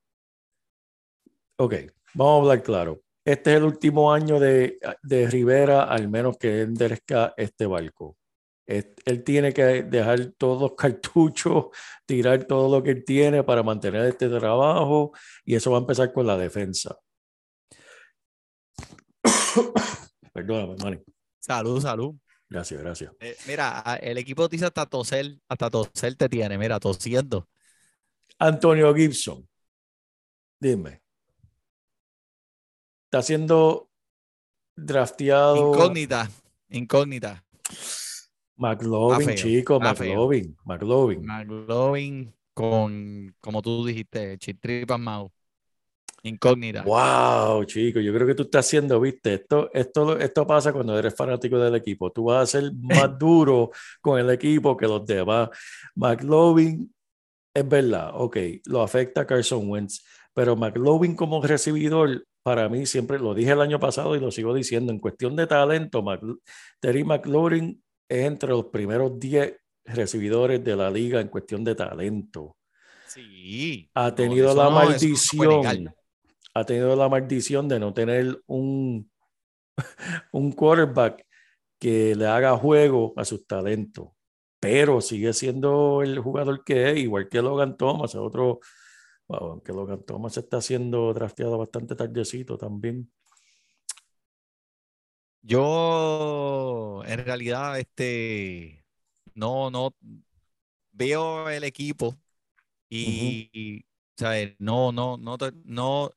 Ok, vamos a hablar claro. Este es el último año de, de Rivera, al menos que enderezca este barco. Él tiene que dejar todos los cartuchos, tirar todo lo que él tiene para mantener este trabajo, y eso va a empezar con la defensa. Perdóname, Manny. Salud, salud. Gracias, gracias. Eh, mira, el equipo dice hasta toser, hasta toser te tiene, mira, tosiendo. Antonio Gibson, dime. Está siendo drafteado Incógnita, incógnita. McLovin, chico. McLovin, McLovin. McLovin con, como tú dijiste, Chitripas Mau. Incógnita. Wow, chico, yo creo que tú estás haciendo, viste, esto, esto, esto pasa cuando eres fanático del equipo. Tú vas a ser más duro con el equipo que los demás. McLovin, es verdad, ok, lo afecta a Carson Wentz, pero McLovin como recibidor, para mí siempre lo dije el año pasado y lo sigo diciendo, en cuestión de talento, Terry McLaurin es entre los primeros 10 recibidores de la liga en cuestión de talento Sí. ha tenido la no- maldición, ha tenido la maldición de no tener un, un quarterback que le haga juego a sus talentos, pero sigue siendo el jugador que es, igual que Logan Thomas, otro, wow, aunque Logan Thomas está siendo drafteado bastante tardecito también. Yo, en realidad, este, no, no, veo el equipo y, y, ¿sabes? No, no, no no,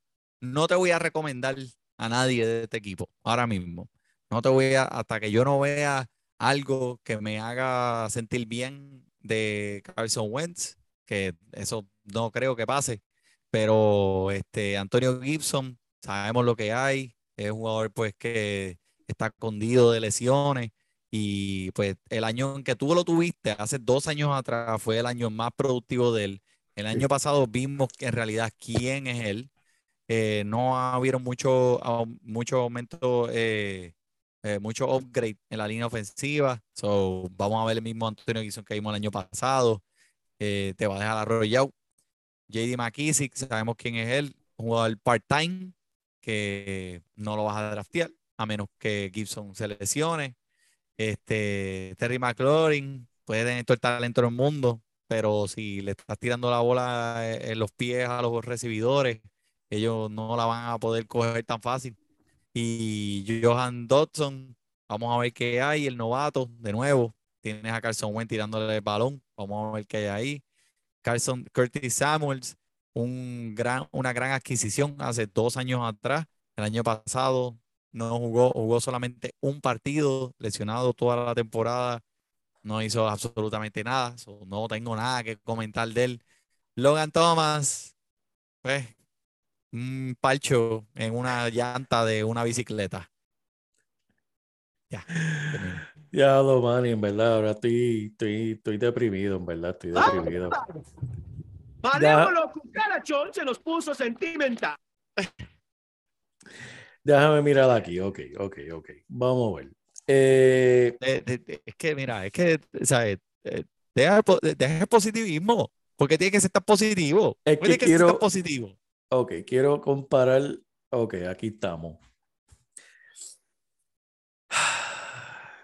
no te voy a recomendar a nadie de este equipo ahora mismo. No te voy a, hasta que yo no vea algo que me haga sentir bien de Carson Wentz, que eso no creo que pase, pero este, Antonio Gibson, sabemos lo que hay, es un jugador pues que está escondido de lesiones y pues el año en que tú lo tuviste, hace dos años atrás, fue el año más productivo de él. El año pasado vimos que en realidad quién es él. Eh, no habido mucho, mucho aumento, eh, eh, mucho upgrade en la línea ofensiva. So, vamos a ver el mismo Antonio Gibson que vimos el año pasado. Eh, te va a dejar arrollado. JD McKissick, sabemos quién es él, un jugador part-time que no lo vas a draftear a menos que Gibson se lesione. Este, Terry McLaurin puede tener todo el talento del mundo, pero si le estás tirando la bola eh, en los pies a los recibidores, ellos no la van a poder coger tan fácil. Y Johan Dodson, vamos a ver qué hay, el novato, de nuevo. Tienes a Carson Wentz tirándole el balón, vamos a ver qué hay ahí. Carson Curtis Samuels, un gran, una gran adquisición hace dos años atrás. El año pasado no jugó, jugó solamente un partido, lesionado toda la temporada, no hizo absolutamente nada, so, no tengo nada que comentar de él. Logan Thomas, pues, un parcho en una llanta de una bicicleta. Ya. Ya lo man, en verdad, ahora estoy, estoy, estoy deprimido, en verdad, estoy deprimido. Malévolo cucarachón se nos puso sentimental. Déjame mirar aquí, ok, ok, ok. Vamos a ver. Eh, De- de- de- es que, mira, es que, ¿sabes? Eh, Deja, el po- deja el positivismo. porque tiene que ser tan positivo? Es ¿Por qué tiene que que ser tan quiero- positivo? Ok, quiero comparar. Ok, aquí estamos.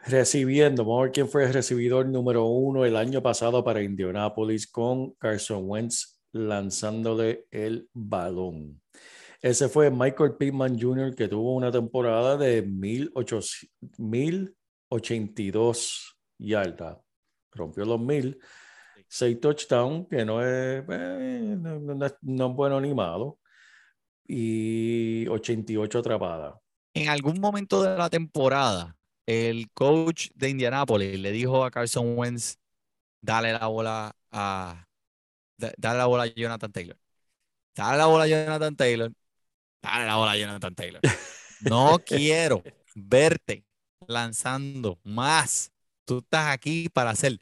Recibiendo, vamos a ver quién fue el recibidor número uno el año pasado para Indianapolis con Carson Wentz lanzándole el balón. Ese fue Michael Pittman Jr., que tuvo una temporada de 1800 1082 yardas. Rompió los 1000. 6 touchdowns, que no es, eh, no, no es, no es bueno ni malo. Y 88 atrapadas. En algún momento de la temporada, el coach de Indianapolis le dijo a Carson Wentz, dale la bola a, da- dale la bola a Jonathan Taylor. Dale la bola a Jonathan Taylor. Dale la bola a Jonathan Taylor. No quiero verte lanzando más Tú estás aquí para hacer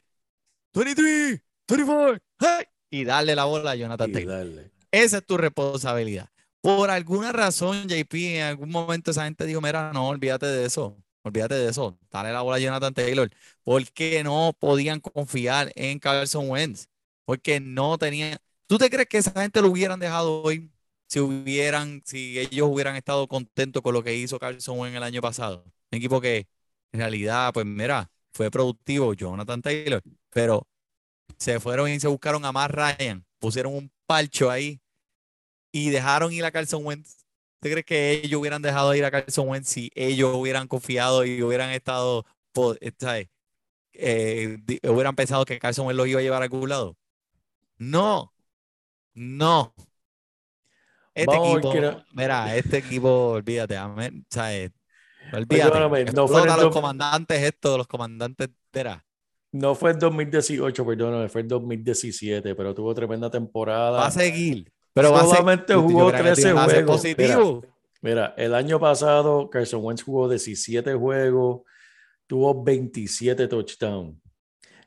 23, 24, hey, y darle la bola a Jonathan Taylor. Esa es tu responsabilidad. Por alguna razón, JP, en algún momento esa gente dijo, mira, no, olvídate de eso, olvídate de eso, dale la bola a Jonathan Taylor, porque no podían confiar en Carson Wentz, porque no tenían... ¿Tú te crees que esa gente lo hubieran dejado hoy si hubieran, si ellos hubieran estado contentos con lo que hizo Carson Wentz el año pasado? Un equipo que en realidad, pues mira, fue productivo, Jonathan Taylor, pero se fueron y se buscaron a Matt Ryan, pusieron un parcho ahí y dejaron ir a Carson Wentz. ¿Usted cree que ellos hubieran dejado ir a Carson Wentz si ellos hubieran confiado y hubieran estado, eh, ¿sabes? Eh, hubieran pensado que Carson Wentz los iba a llevar a algún lado? No, no. Este Vamos equipo, mira, este equipo, olvídate, amén, ¿sabes? Olvídate, Perdóname, no los comandantes estos, los comandantes, mira, No fue el 2018, perdóname, fue el 2017, pero tuvo tremenda temporada. va a seguir, pero Solamente jugó creo que 13 va a ser juegos. positivo. Mira, el año pasado Carson Wentz jugó 17 juegos, tuvo 27 touchdowns.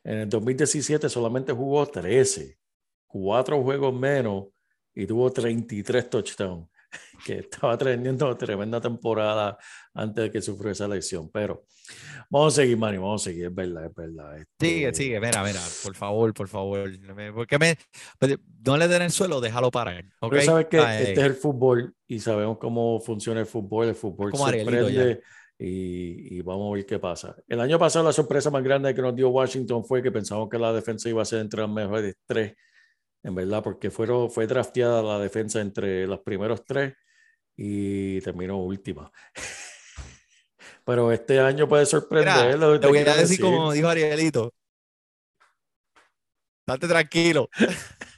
En el 2017 solamente jugó 13, cuatro juegos menos y tuvo 33 touchdowns, que estaba teniendo tremenda temporada antes de que sufrió esa lesión. Pero vamos a seguir, Manny, vamos a seguir, es verdad, es verdad. Sigue, Este, sigue, mira, mira, por favor, por favor. Porque me, pero no le den el suelo, déjalo parar. ¿ok? Pero sabes que Ah, eh, este es el fútbol y sabemos cómo funciona el fútbol. El fútbol Como sorprende y, y vamos a ver qué pasa. El año pasado la sorpresa más grande que nos dio Washington fue que pensamos que la defensa iba a ser entre las mejores tres, en verdad, porque fueron, fue drafteada la defensa entre los primeros tres y terminó última. Pero este año puede mira, sorprender. lo que te voy a quiero decir como dijo Arielito. Date tranquilo.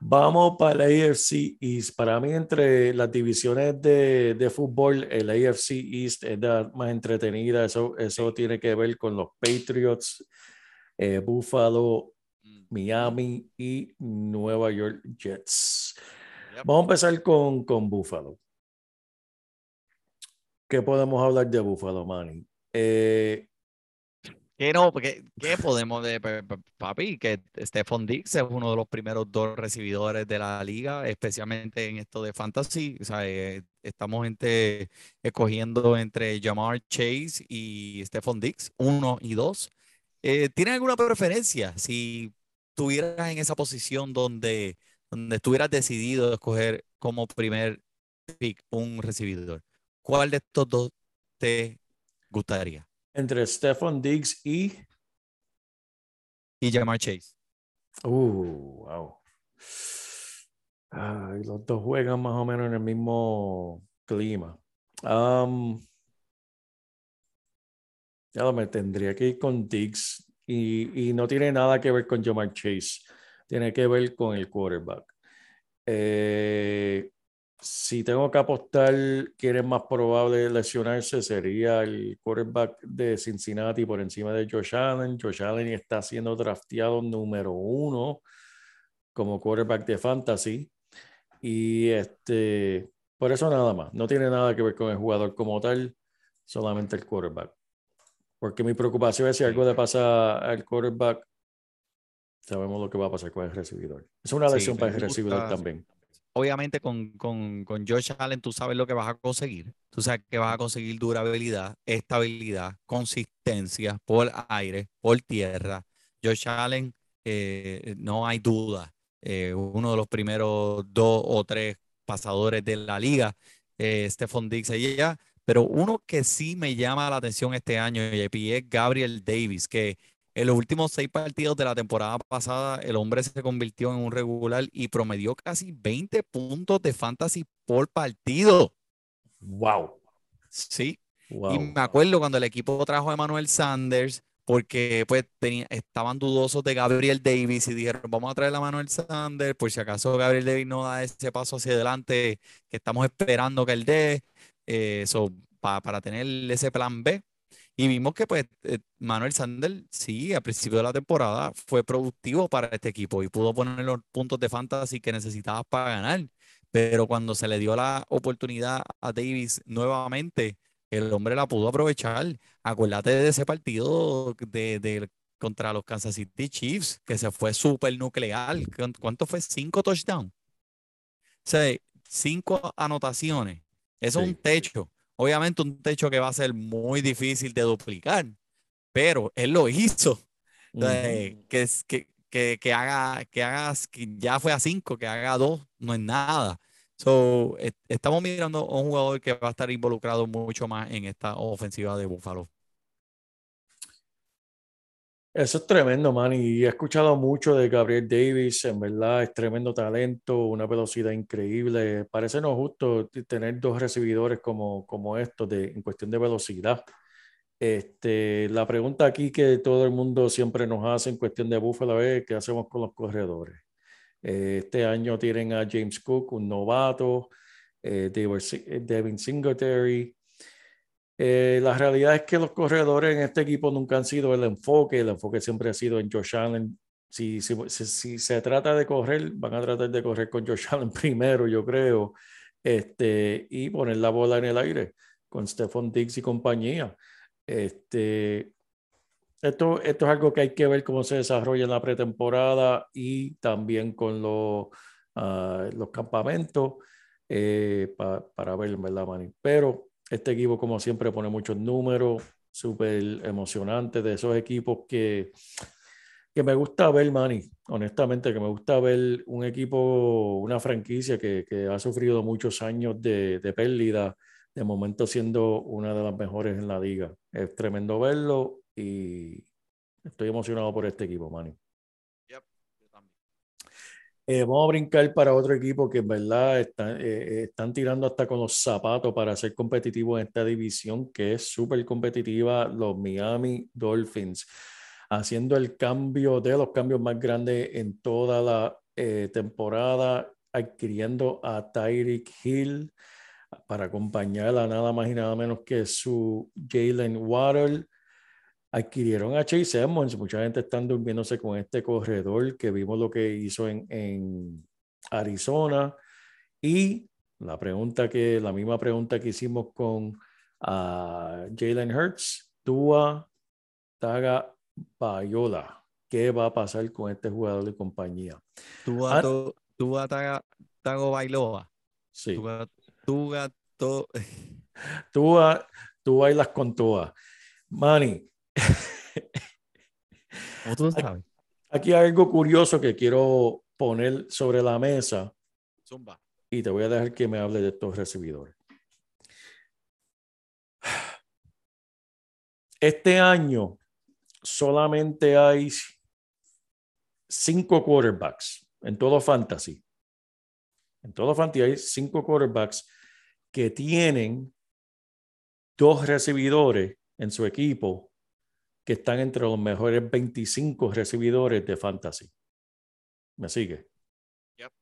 Vamos para el AFC East. Para mí, entre las divisiones de, de fútbol, el AFC East es la más entretenida. Eso, eso tiene que ver con los Patriots, eh, Buffalo, Miami y Nueva York Jets. Yep. Vamos a empezar con, con Buffalo. ¿Qué podemos hablar de Buffalo, Manny? Eh, Que no, porque ¿qué podemos de pa- pa- papi? Que Stephon Diggs es uno de los primeros dos recibidores de la liga, especialmente en esto de fantasy. O sea, eh, estamos entre, escogiendo entre Jamar Chase y Stephon Diggs, uno y dos. Eh, ¿tienen alguna preferencia? Si estuvieras en esa posición donde, donde estuvieras decidido escoger como primer pick un recibidor, ¿cuál de estos dos te gustaría? entre Stephon Diggs y. Y Jamar Chase. Uh, wow. Ay, los dos juegan más o menos en el mismo clima. Am, ya lo me tendría que ir con Diggs y, no tiene nada que ver con Jamar Chase. Tiene que ver con el quarterback. Eh, si tengo que apostar quién es más probable lesionarse, sería el quarterback de Cincinnati por encima de Josh Allen. Josh Allen está siendo drafteado número uno como quarterback de fantasy. Y este, por eso nada más. No tiene nada que ver con el jugador como tal, solamente el quarterback. Porque mi preocupación es si algo le pasa al quarterback, sabemos lo que va a pasar con el recibidor. Es una Sí, lesión me para el recibidor también. Obviamente con, con, con Josh Allen tú sabes lo que vas a conseguir. Tú sabes que vas a conseguir durabilidad, estabilidad, consistencia por aire, por tierra. Josh Allen, eh, no hay duda, eh, uno de los primeros dos o tres pasadores de la liga, eh, Stephon Diggs allá. Pero uno que sí me llama la atención este año, JP, es Gabriel Davis, que en los últimos seis partidos de la temporada pasada, el hombre se convirtió en un regular y promedió casi 20 puntos de fantasy por partido. Wow. Sí. Y Wow. me acuerdo cuando el equipo trajo a Emmanuel Sanders, porque pues tenía, estaban dudosos de Gabriel Davis y dijeron, vamos a traer a Emmanuel Sanders, por si acaso Gabriel Davis no da ese paso hacia adelante que estamos esperando que él dé, eh, para tener ese plan B. Y vimos que pues eh, Manuel Sanders, sí, al principio de la temporada fue productivo para este equipo y pudo poner los puntos de fantasy que necesitaba para ganar. Pero cuando se le dio la oportunidad a Davis nuevamente, el hombre la pudo aprovechar. Acuérdate de ese partido de, de- contra los Kansas City Chiefs, que se fue súper nuclear. ¿Cuán- ¿Cuánto fue? Cinco touchdowns. O cinco anotaciones. Eso es un techo. Obviamente un techo que va a ser muy difícil de duplicar, pero él lo hizo. Ujú. que, que, que, que haga, que hagas, que ya fue a cinco, que haga dos, no es nada. So, est- estamos mirando a un jugador que va a estar involucrado mucho más en esta ofensiva de Buffalo. Eso es tremendo, man. Y he escuchado mucho de Gabriel Davis. En verdad, es tremendo talento, una velocidad increíble. Parece no justo tener dos recibidores como, como estos de, en cuestión de velocidad. Este, la pregunta aquí que todo el mundo siempre nos hace en cuestión de Buffalo es: ¿qué hacemos con los corredores? Eh, este año tienen a James Cook, un novato, eh, eh, Devin Singletary. Eh, la realidad es que los corredores en este equipo nunca han sido el enfoque, el enfoque siempre ha sido en Josh Allen. Si, si, si, si se trata de correr, van a tratar de correr con Josh Allen primero, yo creo, este, y poner la bola en el aire con Stephon Diggs y compañía. Este, esto, esto es algo que hay que ver cómo se desarrolla en la pretemporada y también con los, ah, los campamentos eh, pa- para ver, ¿verdad, Manny? Pero este equipo, como siempre, pone muchos números, súper emocionante, de esos equipos que, que me gusta ver, Manny, honestamente, que me gusta ver un equipo, una franquicia que, que ha sufrido muchos años de, de pérdida, de momento siendo una de las mejores en la liga. Es tremendo verlo y estoy emocionado por este equipo, Manny. Eh, vamos a brincar para otro equipo que en verdad están, eh, eh, están tirando hasta con los zapatos para ser competitivos en esta división que es súper competitiva, los Miami Dolphins, haciendo el cambio de los cambios más grandes en toda la temporada, adquiriendo a Tyreek Hill para acompañar a nada más y nada menos que su Jalen Waddle. Adquirieron a Chase Edmonds, mucha gente está durmiéndose con este corredor que vimos lo que hizo en, en Arizona. Y la pregunta que, la misma pregunta que hicimos con ah, Jalen Hurts, Tua Taga Bayola. ¿Qué va a pasar con este jugador de compañía? Tú Ah. a, to- tú a Taga- Tago Bailoa. Sí, Tú a, tú a to- Tua, tú bailas con Tua. Manny, Aquí hay algo curioso que quiero poner sobre la mesa Zumba. y te voy a dejar que me hable de estos recibidores. Este año solamente hay cinco quarterbacks en todo fantasy. En todo fantasy hay cinco quarterbacks que tienen dos recibidores en su equipo que están entre los mejores 25 recibidores de fantasy. ¿Me sigue? Yep.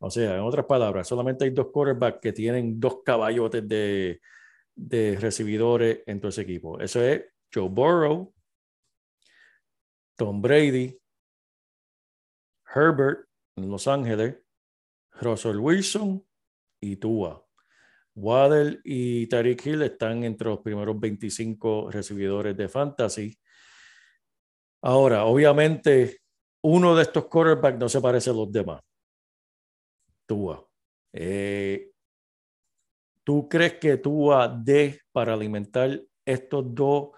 O sea, en otras palabras, solamente hay dos quarterbacks que tienen dos caballotes de, de recibidores en todo ese equipo. Eso es Joe Burrow, Tom Brady, Herbert en Los Ángeles, Russell Wilson y Tua. Waddle y Tariq Hill están entre los primeros 25 recibidores de fantasy. Ahora, obviamente, uno de estos quarterbacks no se parece a los demás. Tua. Eh, ¿Tú crees que Tua dé para alimentar estos dos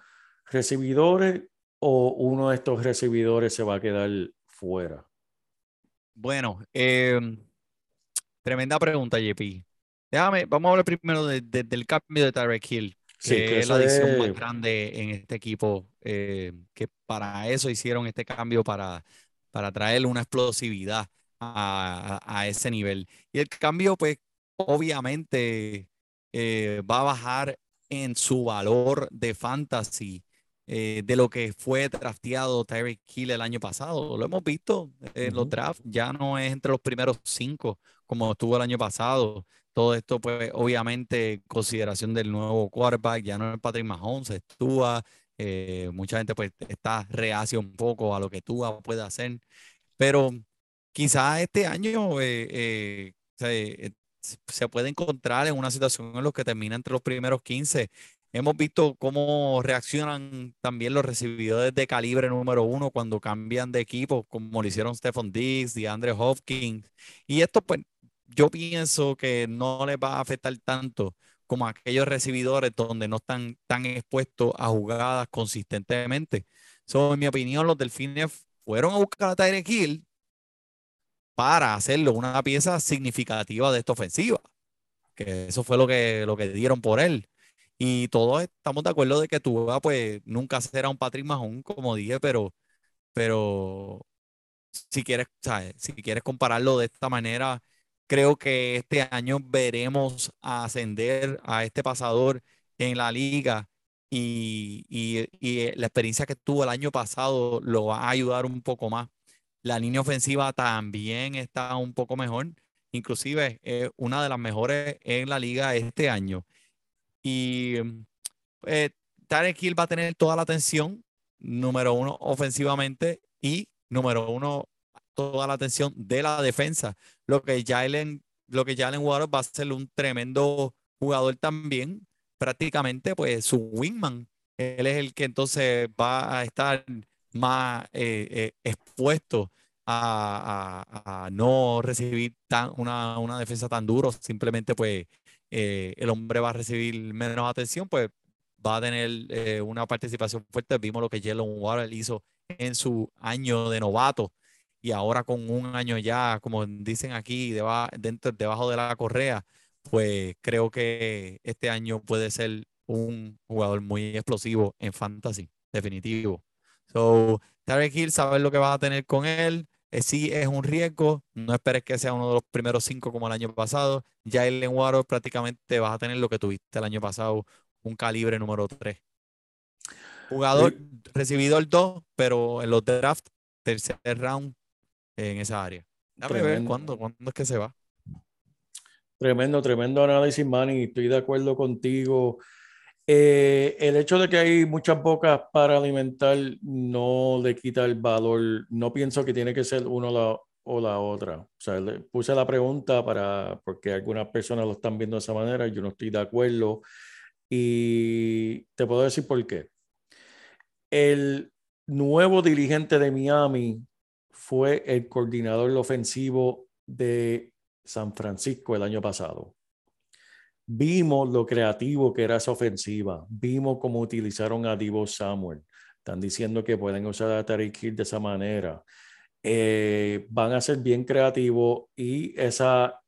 recibidores o uno de estos recibidores se va a quedar fuera? Bueno, em, tremenda pregunta, JP. Déjame, vamos a hablar primero de- de- del cambio de Tyreek Hill, Sí, que que es la adición más grande en este equipo, eh, que para eso hicieron este cambio, para, para traerle una explosividad a, a- a ese nivel. Y el cambio, pues, obviamente eh, va a bajar en su valor de fantasy eh, de lo que fue drafteado Tyreek Hill el año pasado. Lo hemos visto en los drafts, ya no es entre los primeros cinco como estuvo el año pasado. Todo esto, pues, obviamente, en consideración del nuevo quarterback, ya no es Patrick Mahomes, es Tua. eh, mucha gente, pues, está reacia un poco a lo que Tua puede hacer. Pero quizás este año eh, eh, o sea, eh, s- se puede encontrar en una situación en la que termina entre los primeros 15. Hemos visto cómo reaccionan también los recibidores de calibre número uno cuando cambian de equipo, como lo hicieron Stephon Diggs, DeAndre Hopkins. Y esto, pues, yo pienso que no les va a afectar tanto como aquellos recibidores donde no están tan expuestos a jugadas consistentemente. So, en mi opinión, los Delfines fueron a buscar a Tyreek Hill para hacerlo una pieza significativa de esta ofensiva. Que eso fue lo que, lo que dieron por él. Y todos estamos de acuerdo de que Tua, pues, nunca será un Patrick Mahomes, como dije, pero, pero si quieres. Si quieres compararlo de esta manera, creo que este año veremos ascender a este pasador en la liga y, la experiencia que tuvo el año pasado lo va a ayudar un poco más. La línea ofensiva también está un poco mejor, inclusive es una de las mejores en la liga este año. Y eh, Tarek Hill va a tener toda la atención, número uno ofensivamente y número uno toda la atención de la defensa. Lo que Jalen, lo que va a ser un tremendo jugador también, prácticamente pues su wingman. Él es el que entonces va a estar más eh, eh, expuesto a, no recibir tan, una, una defensa tan duro. Simplemente pues eh, el hombre va a recibir menos atención, pues va a tener una participación fuerte. Vimos lo que Jalen Waddle hizo en su año de novato y ahora con un año ya, como dicen aquí, deba- dentro, debajo de la correa, pues creo que este año puede ser un jugador muy explosivo en fantasy, definitivo. So, Tarek Hill, saber lo que vas a tener con él. eh, sí es un riesgo, no esperes que sea uno de los primeros cinco como el año pasado. Jalen Waddle prácticamente vas a tener lo que tuviste el año pasado, un calibre número 3. Jugador recibido el 2, pero en los draft, tercer round en esa área. Déjame ver cuándo, cuándo es que se va. Tremendo, tremendo análisis, Manny. Estoy de acuerdo contigo. Eh, el hecho de que hay muchas bocas para alimentar no le quita el valor. No pienso que tiene que ser uno la, o la otra. O sea, le puse la pregunta para, porque algunas personas lo están viendo de esa manera. Yo no estoy de acuerdo. Y te puedo decir por qué. El nuevo dirigente de Miami fue el coordinador ofensivo de San Francisco el año pasado. Vimos lo creativo que era esa ofensiva. Vimos cómo utilizaron a Divo Samuel. Están diciendo que pueden usar a Tariq Hill de esa manera. Eh, van a ser bien creativos y esa,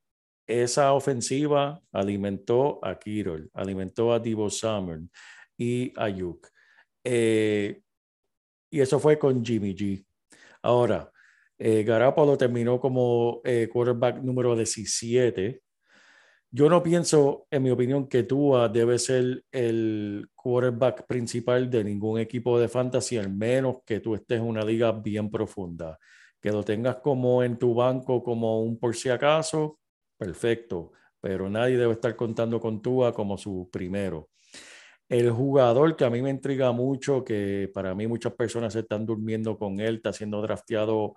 esa ofensiva alimentó a Kirol, alimentó a Divo Samuel y a Yuk. Eh, y eso fue con Jimmy G. Ahora, eh, Garoppolo terminó como eh, quarterback número 17. Yo no pienso, en mi opinión, que Tua debe ser el quarterback principal de ningún equipo de fantasy, al menos que tú estés en una liga bien profunda. Que lo tengas como en tu banco, como un por si acaso, perfecto. Pero nadie debe estar contando con Tua como su primero. El jugador que a mí me intriga mucho, que para mí muchas personas se están durmiendo con él, está siendo drafteado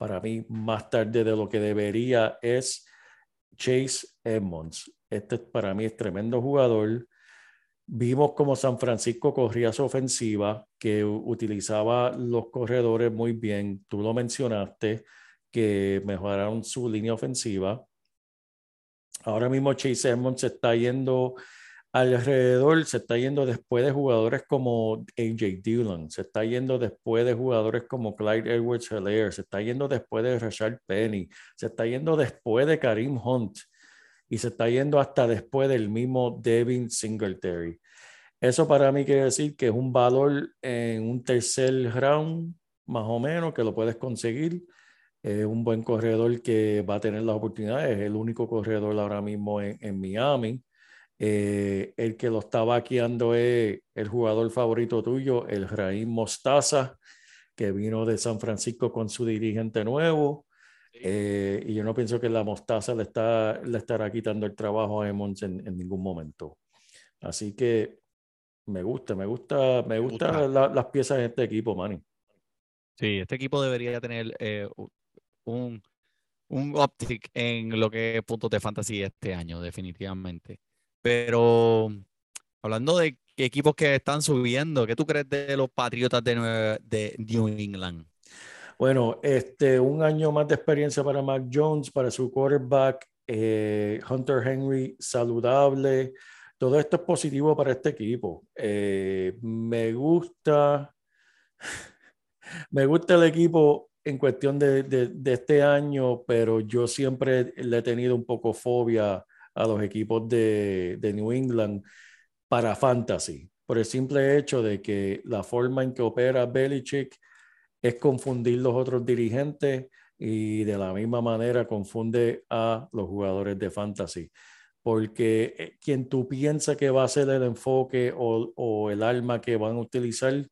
para mí más tarde de lo que debería, es Chase Edmonds. Este para mí es tremendo jugador. Vimos como San Francisco corría su ofensiva, que utilizaba los corredores muy bien. Tú lo mencionaste, que mejoraron su línea ofensiva. Ahora mismo Chase Edmonds está yendo alrededor, se está yendo después de jugadores como AJ Dillon, se está yendo después de jugadores como Clyde Edwards Hilaire, se está yendo después de Rashard Penny, se está yendo después de Karim Hunt y se está yendo hasta después del mismo Devin Singletary. Eso para mí quiere decir que es un valor en un tercer round, más o menos, que lo puedes conseguir. Es un buen corredor que va a tener las oportunidades. Es el único corredor ahora mismo en, en Miami. Eh, el que lo está vaqueando es el jugador favorito tuyo, el Raín Mostaza, que vino de San Francisco con su dirigente nuevo. Eh, y yo no pienso que la Mostaza le, está, le estará quitando el trabajo a Emmons en, en ningún momento. Así que me gusta, me gusta, me gusta, gusta. la- las piezas de este equipo, Manny. Sí, este equipo debería tener eh, un un uptick en lo que es puntos de fantasy este año, definitivamente. Pero hablando de equipos que están subiendo, ¿qué tú crees de los Patriotas de, Nueva- de New England? Bueno, este, un año más de experiencia para Mac Jones, para su quarterback, eh, Hunter Henry saludable. Todo esto es positivo para este equipo. Eh, me gusta, me gusta el equipo en cuestión de, de- este año, pero yo siempre le he tenido un poco fobia a los equipos de, New England para fantasy, por el simple hecho de que la forma en que opera Belichick es confundir los otros dirigentes y de la misma manera confunde a los jugadores de fantasy. Porque eh, quien tú piensas que va a ser el enfoque o, o el arma que van a utilizar,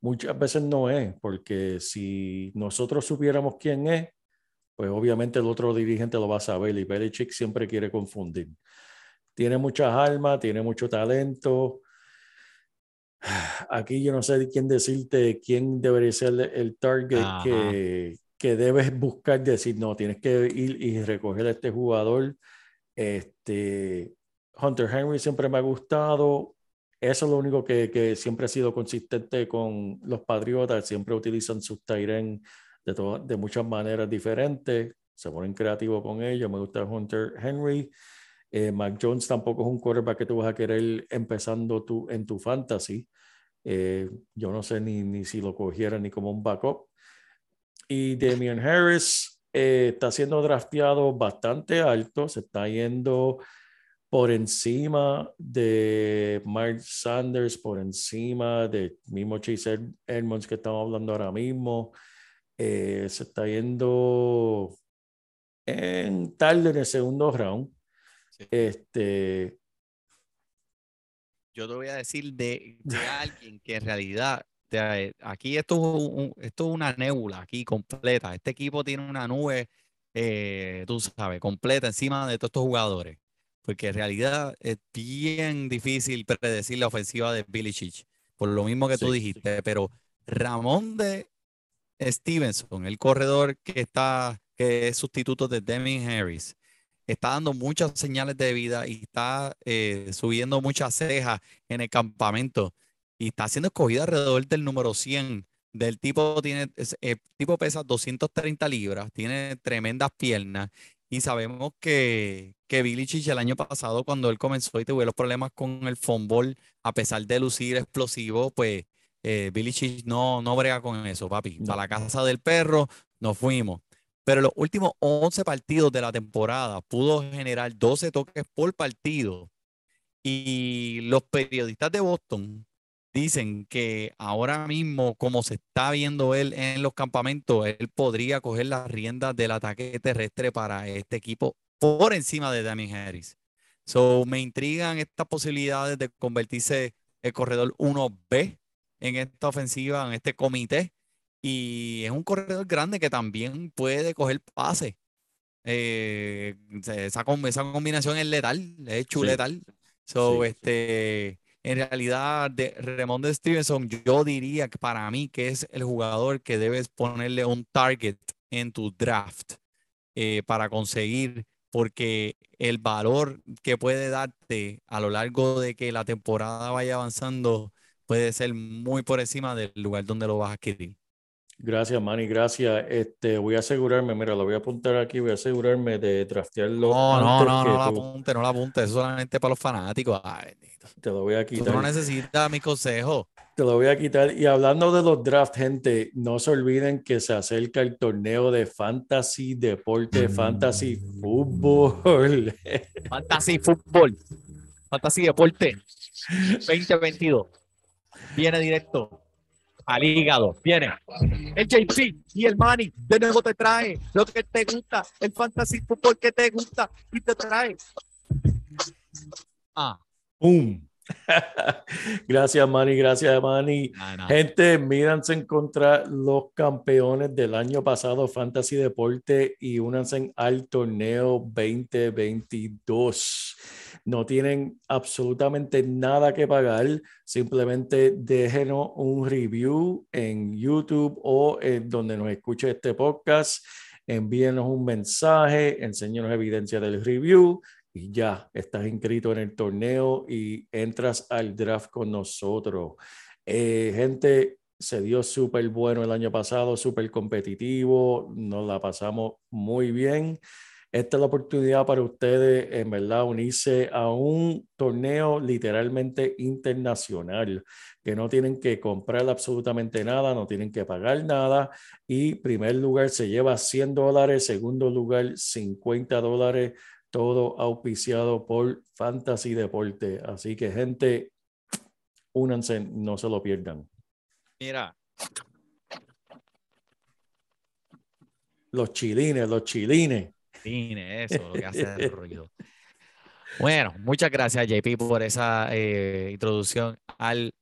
muchas veces no es, porque si nosotros supiéramos quién es, pues obviamente el otro dirigente lo va a saber y Belichick siempre quiere confundir. Tiene muchas armas, tiene mucho talento. Aquí yo no sé quién decirte quién debería ser el target que, que debes buscar, decir, no, tienes que ir y recoger a este jugador. Este, Hunter Henry siempre me ha gustado. Eso es lo único que, que siempre ha sido consistente con los Patriotas. Siempre utilizan sus Tyren de, de muchas maneras diferentes. Se ponen creativos con ellos. Me gusta Hunter Henry. Eh, Mac Jones tampoco es un quarterback que tú vas a querer empezando tú en tu fantasy. Eh, yo no sé ni, ni si lo cogiera ni como un backup. Y Damian Harris eh, está siendo drafteado bastante alto, se está yendo por encima de Mark Sanders, por encima de mismo Chase Ed- Edmonds que estamos hablando ahora mismo. Eh, se está yendo en tarde en el segundo round. Sí. Este, Yo te voy a decir de, de alguien que en realidad, te- aquí esto un- esto es una nébula aquí completa. Este equipo tiene una nube, eh, tú sabes, completa encima de todos estos jugadores. Porque en realidad es bien difícil predecir la ofensiva de Billy Chich, por lo mismo que tú Sí. dijiste. Pero Ramón de Stevenson, el corredor que está, que es sustituto de Demi Harris, está dando muchas señales de vida y está eh, subiendo muchas cejas en el campamento y está siendo escogido alrededor del número 100. Del tipo tiene, el tipo pesa 230 libras, tiene tremendas piernas y sabemos que, que Billy Chich el año pasado cuando él comenzó y tuvo los problemas con el fútbol, a pesar de lucir explosivo, pues eh, Billy Chich no, no brega con eso, papi. No. Para la casa del perro nos fuimos. Pero los últimos 11 partidos de la temporada pudo generar 12 toques por partido. Y los periodistas de Boston dicen que ahora mismo, como se está viendo él en los campamentos, él podría coger las riendas del ataque terrestre para este equipo por encima de Damian Harris. So, me intrigan estas posibilidades de convertirse el corredor 1B en esta ofensiva, en este comité. Y es un corredor grande que también puede coger pase. Eh, esa, esa combinación es letal, es chuletal. So, Sí, sí. este, en realidad, de Ramón de Stevenson, yo diría que para mí que es el jugador que debes ponerle un target en tu draft eh, para conseguir, porque el valor que puede darte a lo largo de que la temporada vaya avanzando puede ser muy por encima del lugar donde lo vas a adquirir. Gracias, Manny, gracias. Este, voy a asegurarme, mira, lo voy a apuntar aquí, voy a asegurarme de draftearlo No, no, no, no la apunte, no la apunte, eso solamente para los fanáticos. Ay. Te lo voy a Tú no quitar. necesitas mi consejo. Te lo voy a quitar. Y hablando de los drafts, gente, no se olviden que se acerca el torneo de fantasy, deporte, fantasy, fútbol. Fantasy Fútbol, Fantasy Deporte 2022. Viene directo al hígado. Viene el JP y el Manny. De nuevo te trae lo que te gusta, el Fantasy Fútbol que te gusta y te trae. Ah, ¡Pum! gracias, Manny, gracias, Manny. nada. Gente, míranse contra los campeones del año pasado, Fantasy Deporte, y únanse al torneo 2022. No tienen absolutamente nada que pagar, simplemente déjenos un review en YouTube o en donde nos escuche este podcast. envíenos un mensaje, enséñanos evidencia del review y ya estás inscrito en el torneo y entras al draft con nosotros. Eh, gente, se dio súper bueno el año pasado, súper competitivo, nos la pasamos muy bien. Esta es la oportunidad para ustedes, en verdad, unirse a un torneo literalmente internacional, que no tienen que comprar absolutamente nada, no tienen que pagar nada. Y primer lugar se lleva 100 dólares, segundo lugar 50 dólares, todo auspiciado por Fantasy Deporte. Así que gente, únanse, no se lo pierdan. Mira, Los chilines, los chilines. Eso, lo que hace el ruido. Bueno, muchas gracias, JP, por esa eh, introducción al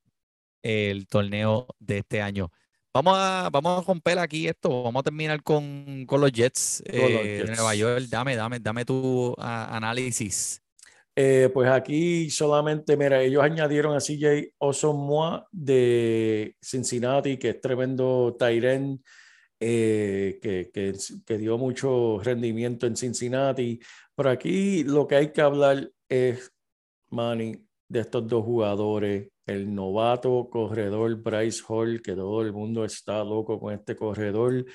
el torneo de este año. Vamos a, vamos a romper aquí esto. Vamos a terminar con, con los Jets Con los eh, de. Nueva York. Dame, dame, dame tu análisis. Eh, pues aquí solamente, mira, ellos añadieron a CJ Osomoa de Cincinnati, que es tremendo Tyren, eh, que, que, que dio mucho rendimiento en Cincinnati. Pero aquí lo que hay que hablar es, Manny, de estos dos jugadores. El novato corredor Bryce Hall, que todo el mundo está loco con este corredor.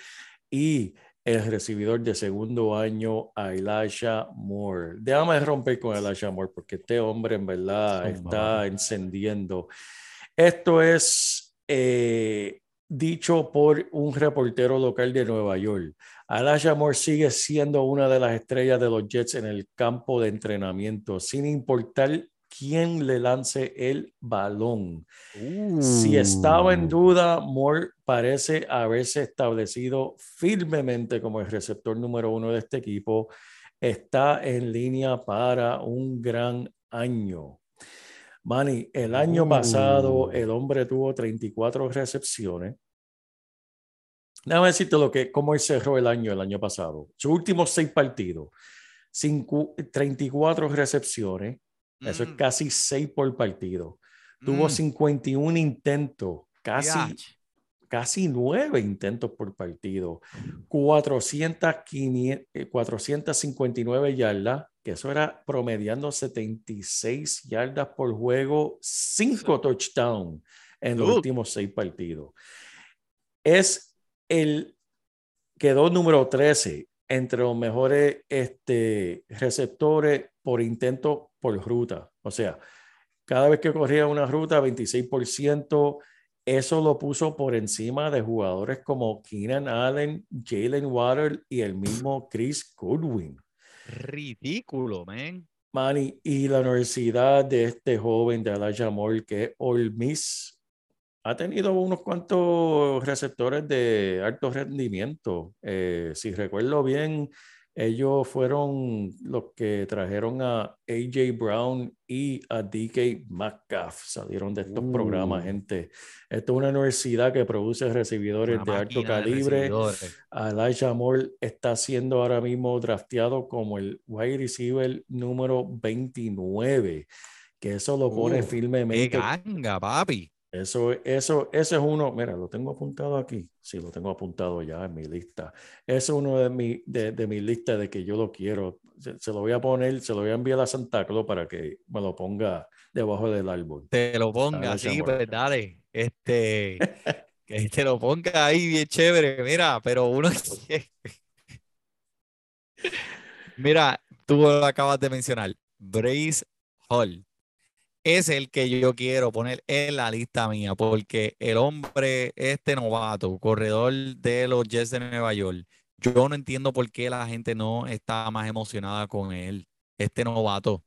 Y el recibidor de segundo año, a Elijah Moore. Déjame romper con Elijah Moore porque este hombre en verdad Zumba, está papi. encendiendo. Esto es eh, dicho por un reportero local de Nueva York. Elijah Moore sigue siendo una de las estrellas de los Jets en el campo de entrenamiento, sin importar quién le lance el balón. Si estaba en Uh. duda, Moore parece haberse establecido firmemente como el receptor número uno de este equipo. Está en línea para un gran año. Manny, el año pasado Uh. el hombre tuvo 34 recepciones. Déjame decirte lo que, cómo él cerró el año el año pasado. Sus últimos seis partidos, cinco- 34 recepciones, eso es Mm, casi seis por partido. Tuvo mm, 51 intentos, casi, casi nueve intentos por partido, 400, 500, eh, 459 yardas, que eso era promediando 76 yardas por juego, cinco touchdowns en los últimos seis partidos. Es el, quedó número 13 entre los mejores este, receptores por intento por ruta. O sea, cada vez que corría una ruta, 26%, eso lo puso por encima de jugadores como Keenan Allen, Jalen Water y el mismo Chris Goodwin. Ridículo, man. Manny, y la universidad de este joven de Elijah Moore, que es Ole ha tenido unos cuantos receptores de alto rendimiento. Eh, si recuerdo bien, ellos fueron los que trajeron a AJ Brown y a DK Metcalf. Salieron de estos programas, Uh. gente. Esto es una universidad que produce recibidores Una de alto calibre. Elijah Moore está siendo ahora mismo drafteado como el wide receiver número 29, que eso lo pone Uh, Qué firmemente. ganga, papi. Eso, eso, ese es uno, mira, lo tengo apuntado aquí. Sí, lo tengo apuntado ya en mi lista. Ese es uno de mi, de, de mi lista de que yo lo quiero. Se, se lo voy a poner, se lo voy a enviar a Santa Claus para que me lo ponga debajo del árbol. Te lo ponga Moore. pues dale. Este, que te lo ponga ahí bien chévere. Mira, pero uno Mira, tú lo acabas de mencionar. Brace Hall. Es el que yo quiero poner en la lista mía, porque el hombre, este novato, corredor de los Jets de Nueva York, yo no entiendo por qué la gente no está más emocionada con él, este novato. O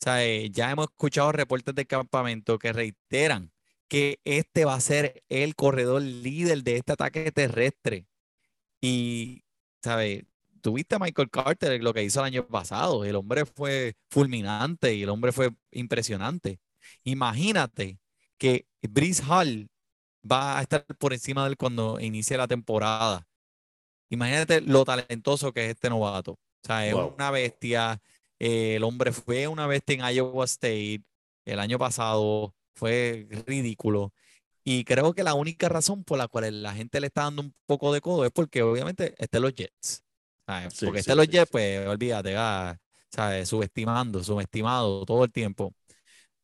sea, eh, ya hemos escuchado reportes del campamento que reiteran que este va a ser el corredor líder de este ataque terrestre. Y, ¿sabes? Tuviste a Michael Carter, lo que hizo el año pasado. El hombre fue fulminante y el hombre fue impresionante. Imagínate que Brice Hall va a estar por encima de él cuando inicie la temporada. Imagínate lo talentoso que es este novato. O sea, es Wow. una bestia. Eh, el hombre fue una bestia en Iowa State el año pasado. Fue ridículo. Y creo que la única razón por la cual la gente le está dando un poco de codo es porque obviamente están los Jets. ¿Sabes? Sí, Porque sí, este los Jets, pues olvídate, ah, ¿sabes? Subestimando, subestimado todo el tiempo.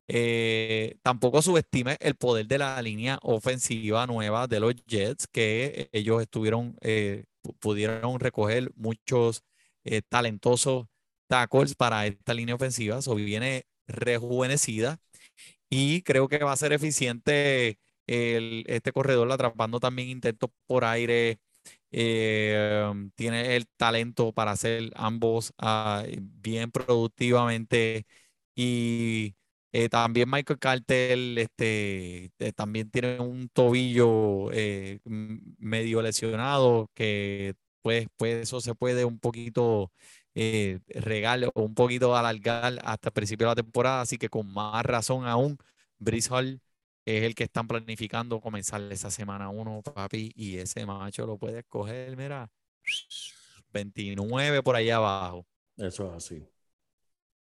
Eh, tampoco subestime el poder de la línea ofensiva nueva de los Jets, que ellos estuvieron, eh, pu- pudieron recoger muchos eh, talentosos tackles para esta línea ofensiva. So viene rejuvenecida y creo que va a ser eficiente el, este corredor atrapando también intentos por aire. Eh, tiene el talento para hacer ambos ah, bien productivamente. Y eh, también Michael Carter este, eh, también tiene un tobillo eh, medio lesionado que pues, pues eso se puede un poquito eh, o un poquito alargar hasta el principio de la temporada, así que con más razón aún, Brees Hall es el que están planificando comenzar esa semana 1, papi, y ese macho lo puedes coger, mira, 29 por allá abajo. Eso es así.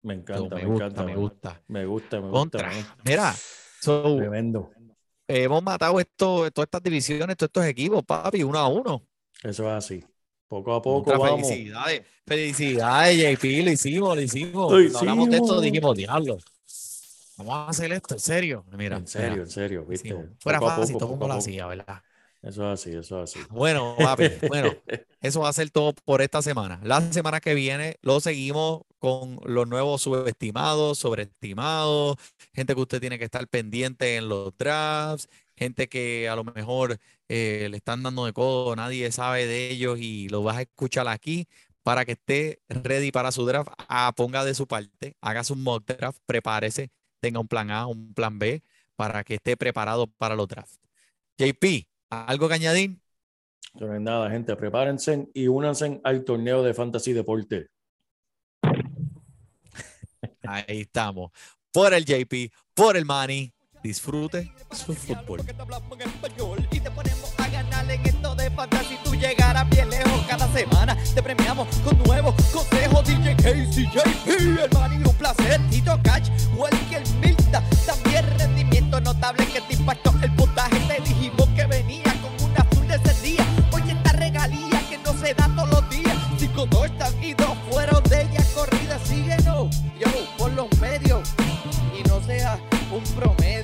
Me encanta, me me, gusta, encanta. me gusta. Me gusta, me gusta. Contra. mano. Mira, so, Tremendo. hemos matado esto, todas estas divisiones, todos estos equipos, papi, uno a uno. Eso es así. Poco a poco vamos. felicidades, felicidades, JP, lo hicimos, lo hicimos. Lo Cuando hablamos de esto, hicimos. dijimos, diablo, vamos a hacer esto, en serio. Mira, en serio, mira, en serio, ¿viste? hicimos. Fuera Poco fácil, poco, todo el mundo lo hacía, ¿verdad? Eso es así, eso es así. Bueno, papi, bueno, eso va a ser todo por esta semana. La semana que viene lo seguimos con los nuevos subestimados, sobreestimados, gente que usted tiene que estar pendiente en los drafts, gente que a lo mejor eh, le están dando de codo, nadie sabe de ellos y lo vas a escuchar aquí para que esté ready para su draft. Ah, ponga de su parte, haga su mock draft, prepárese, tenga un plan A, un plan B para que esté preparado para los drafts. JP, ¿algo que añadir? No es nada, gente. Prepárense y únanse al torneo de Fantasy Deporte. Ahí estamos. Por el JP, por el Manny. Disfrute su fútbol llegaras bien lejos cada semana. Te premiamos con nuevos consejos. DJ Casey, JP, el Manny, un placer. Tito Cash, el Milta. También rendimiento notable que te impactó el puntaje. Te dijimos que venía con un azul de ese día. Oye, esta regalía que no se da todos los días. Cinco, dos están y dos fueron de ella corrida. Síguenos, yo, por los medios. Y no seas un promedio.